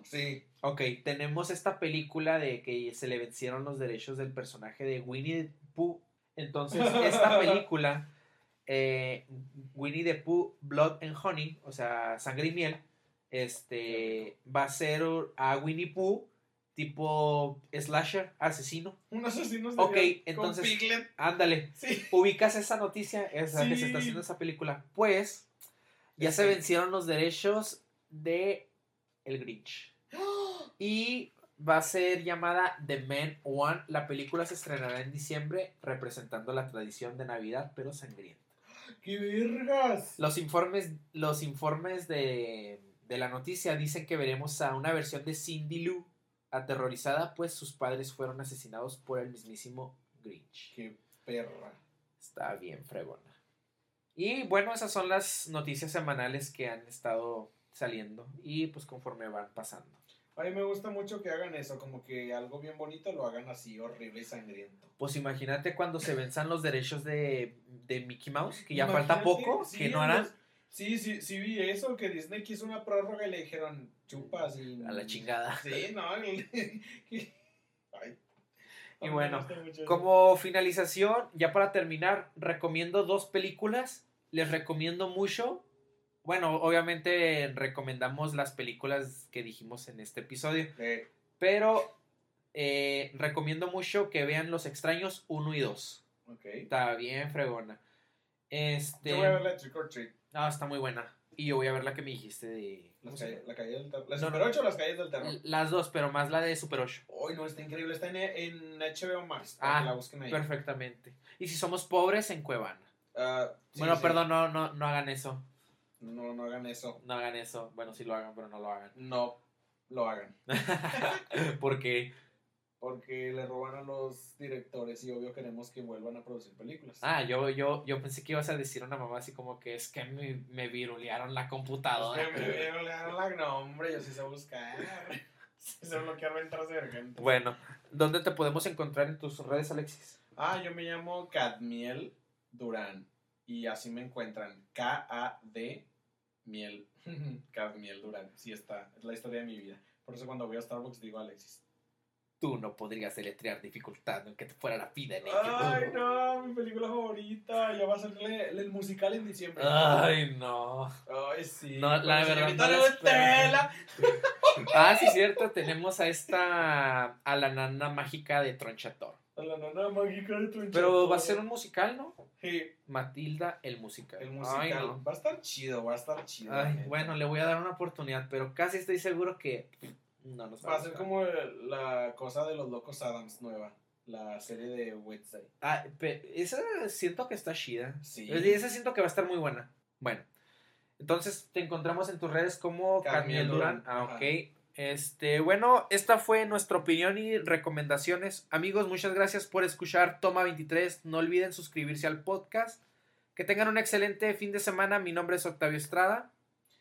Sí, Ok, tenemos esta película de que se le vencieron los derechos del personaje de Winnie the Pooh. Entonces, esta película, eh, Winnie the Pooh, Blood and Honey, o sea, sangre y miel, este, va a ser a Winnie Pooh tipo slasher, asesino. un asesino Ok, entonces- con Piglet. Ándale, Sí. ubicas esa noticia, esa que se está haciendo esa película. Pues, ya se vencieron los derechos de El Grinch. Y va a ser llamada The Man One. La película se estrenará en diciembre representando la tradición de Navidad, pero sangrienta. ¡Qué vergas! Los informes, los informes de, de la noticia dicen que veremos a una versión de Cindy Lou aterrorizada, pues sus padres fueron asesinados por el mismísimo Grinch. Qué perra. Está bien fregona. Y bueno, esas son las noticias semanales que han estado saliendo y pues conforme van pasando. A mí me gusta mucho que hagan eso, como que algo bien bonito lo hagan así horrible y sangriento. Pues imagínate cuando se venzan los derechos de, de Mickey Mouse, que ya Imagínate, falta poco, sí, que no harán. los- Sí, sí, sí vi eso, que Disney quiso una prórroga y le dijeron chupas y... A la chingada. Sí, no. el- Ay. Y bueno. Como finalización, ya para terminar, recomiendo dos películas. Les recomiendo mucho. Bueno, obviamente recomendamos las películas que dijimos en este episodio. Pero eh, recomiendo mucho que vean Los Extraños 1 y 2. ok. Está bien fregona. Este. Yo voy a ver la Trick or Treat. Ah, está muy buena. Y yo voy a ver la que me dijiste de. Las ¿cómo se calles, la calle del terror. ¿La No, Super no. 8 o las calles del terror? Las dos, pero más la de Super 8. Uy, no, está increíble. Está en, en HBO Max. Ah, la busquen ahí. Perfectamente. Y si somos pobres, en Cuevana. Ah, sí, bueno, sí. perdón, no, no, no hagan eso. No, no hagan eso. No hagan eso. Bueno, sí lo hagan, pero no lo hagan. No lo hagan. Porque. Porque le roban a los directores y obvio queremos que vuelvan a producir películas. Ah, yo, yo, yo pensé que ibas a decir a una mamá así como que es que me, me virulearon la computadora. Es que me vieron la No, hombre, yo sí sé buscar. Sí sé bloquear ventanas divergentes. Bueno, ¿dónde te podemos encontrar en tus redes, Alexis? Ah, yo me llamo Cadmiel Durán. Y así me encuentran. K-A-D Miel. Cadmiel Durán. Sí está. Es la historia de mi vida. Por eso cuando voy a Starbucks digo Alexis. Tú no podrías deletrear dificultad aunque te fuera la vida en ello. Ay, no, mi película favorita. Ya va a salir el, el musical en diciembre. Ay, no. Ay, sí. No, la Con verdad, no la. Ah, sí, cierto. Tenemos a esta. a la nana mágica de Tronchator. A la nana mágica de Tronchator. Pero va a ser un musical, ¿no? Sí, Matilda el musical. el musical. Ay, no. Va a estar chido, va a estar chido. Ay, bueno, le voy a dar una oportunidad, pero casi estoy seguro que no nos Va a ser como la cosa de los locos Adams nueva. La serie de Wednesday. Ah, pe- esa siento que está chida. Sí. Esa siento que va a estar muy buena. Bueno, entonces te encontramos en tus redes como Carmiel Durán. Ah, ajá. Este, bueno, esta fue nuestra opinión y recomendaciones. Amigos, muchas gracias por escuchar Toma 23. No olviden suscribirse al podcast. Que tengan un excelente fin de semana. Mi nombre es Octavio Estrada.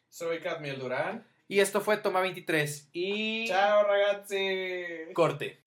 Soy Cadmiel Durán. Y esto fue Toma 23. Y... Ciao ragazzi. Corte.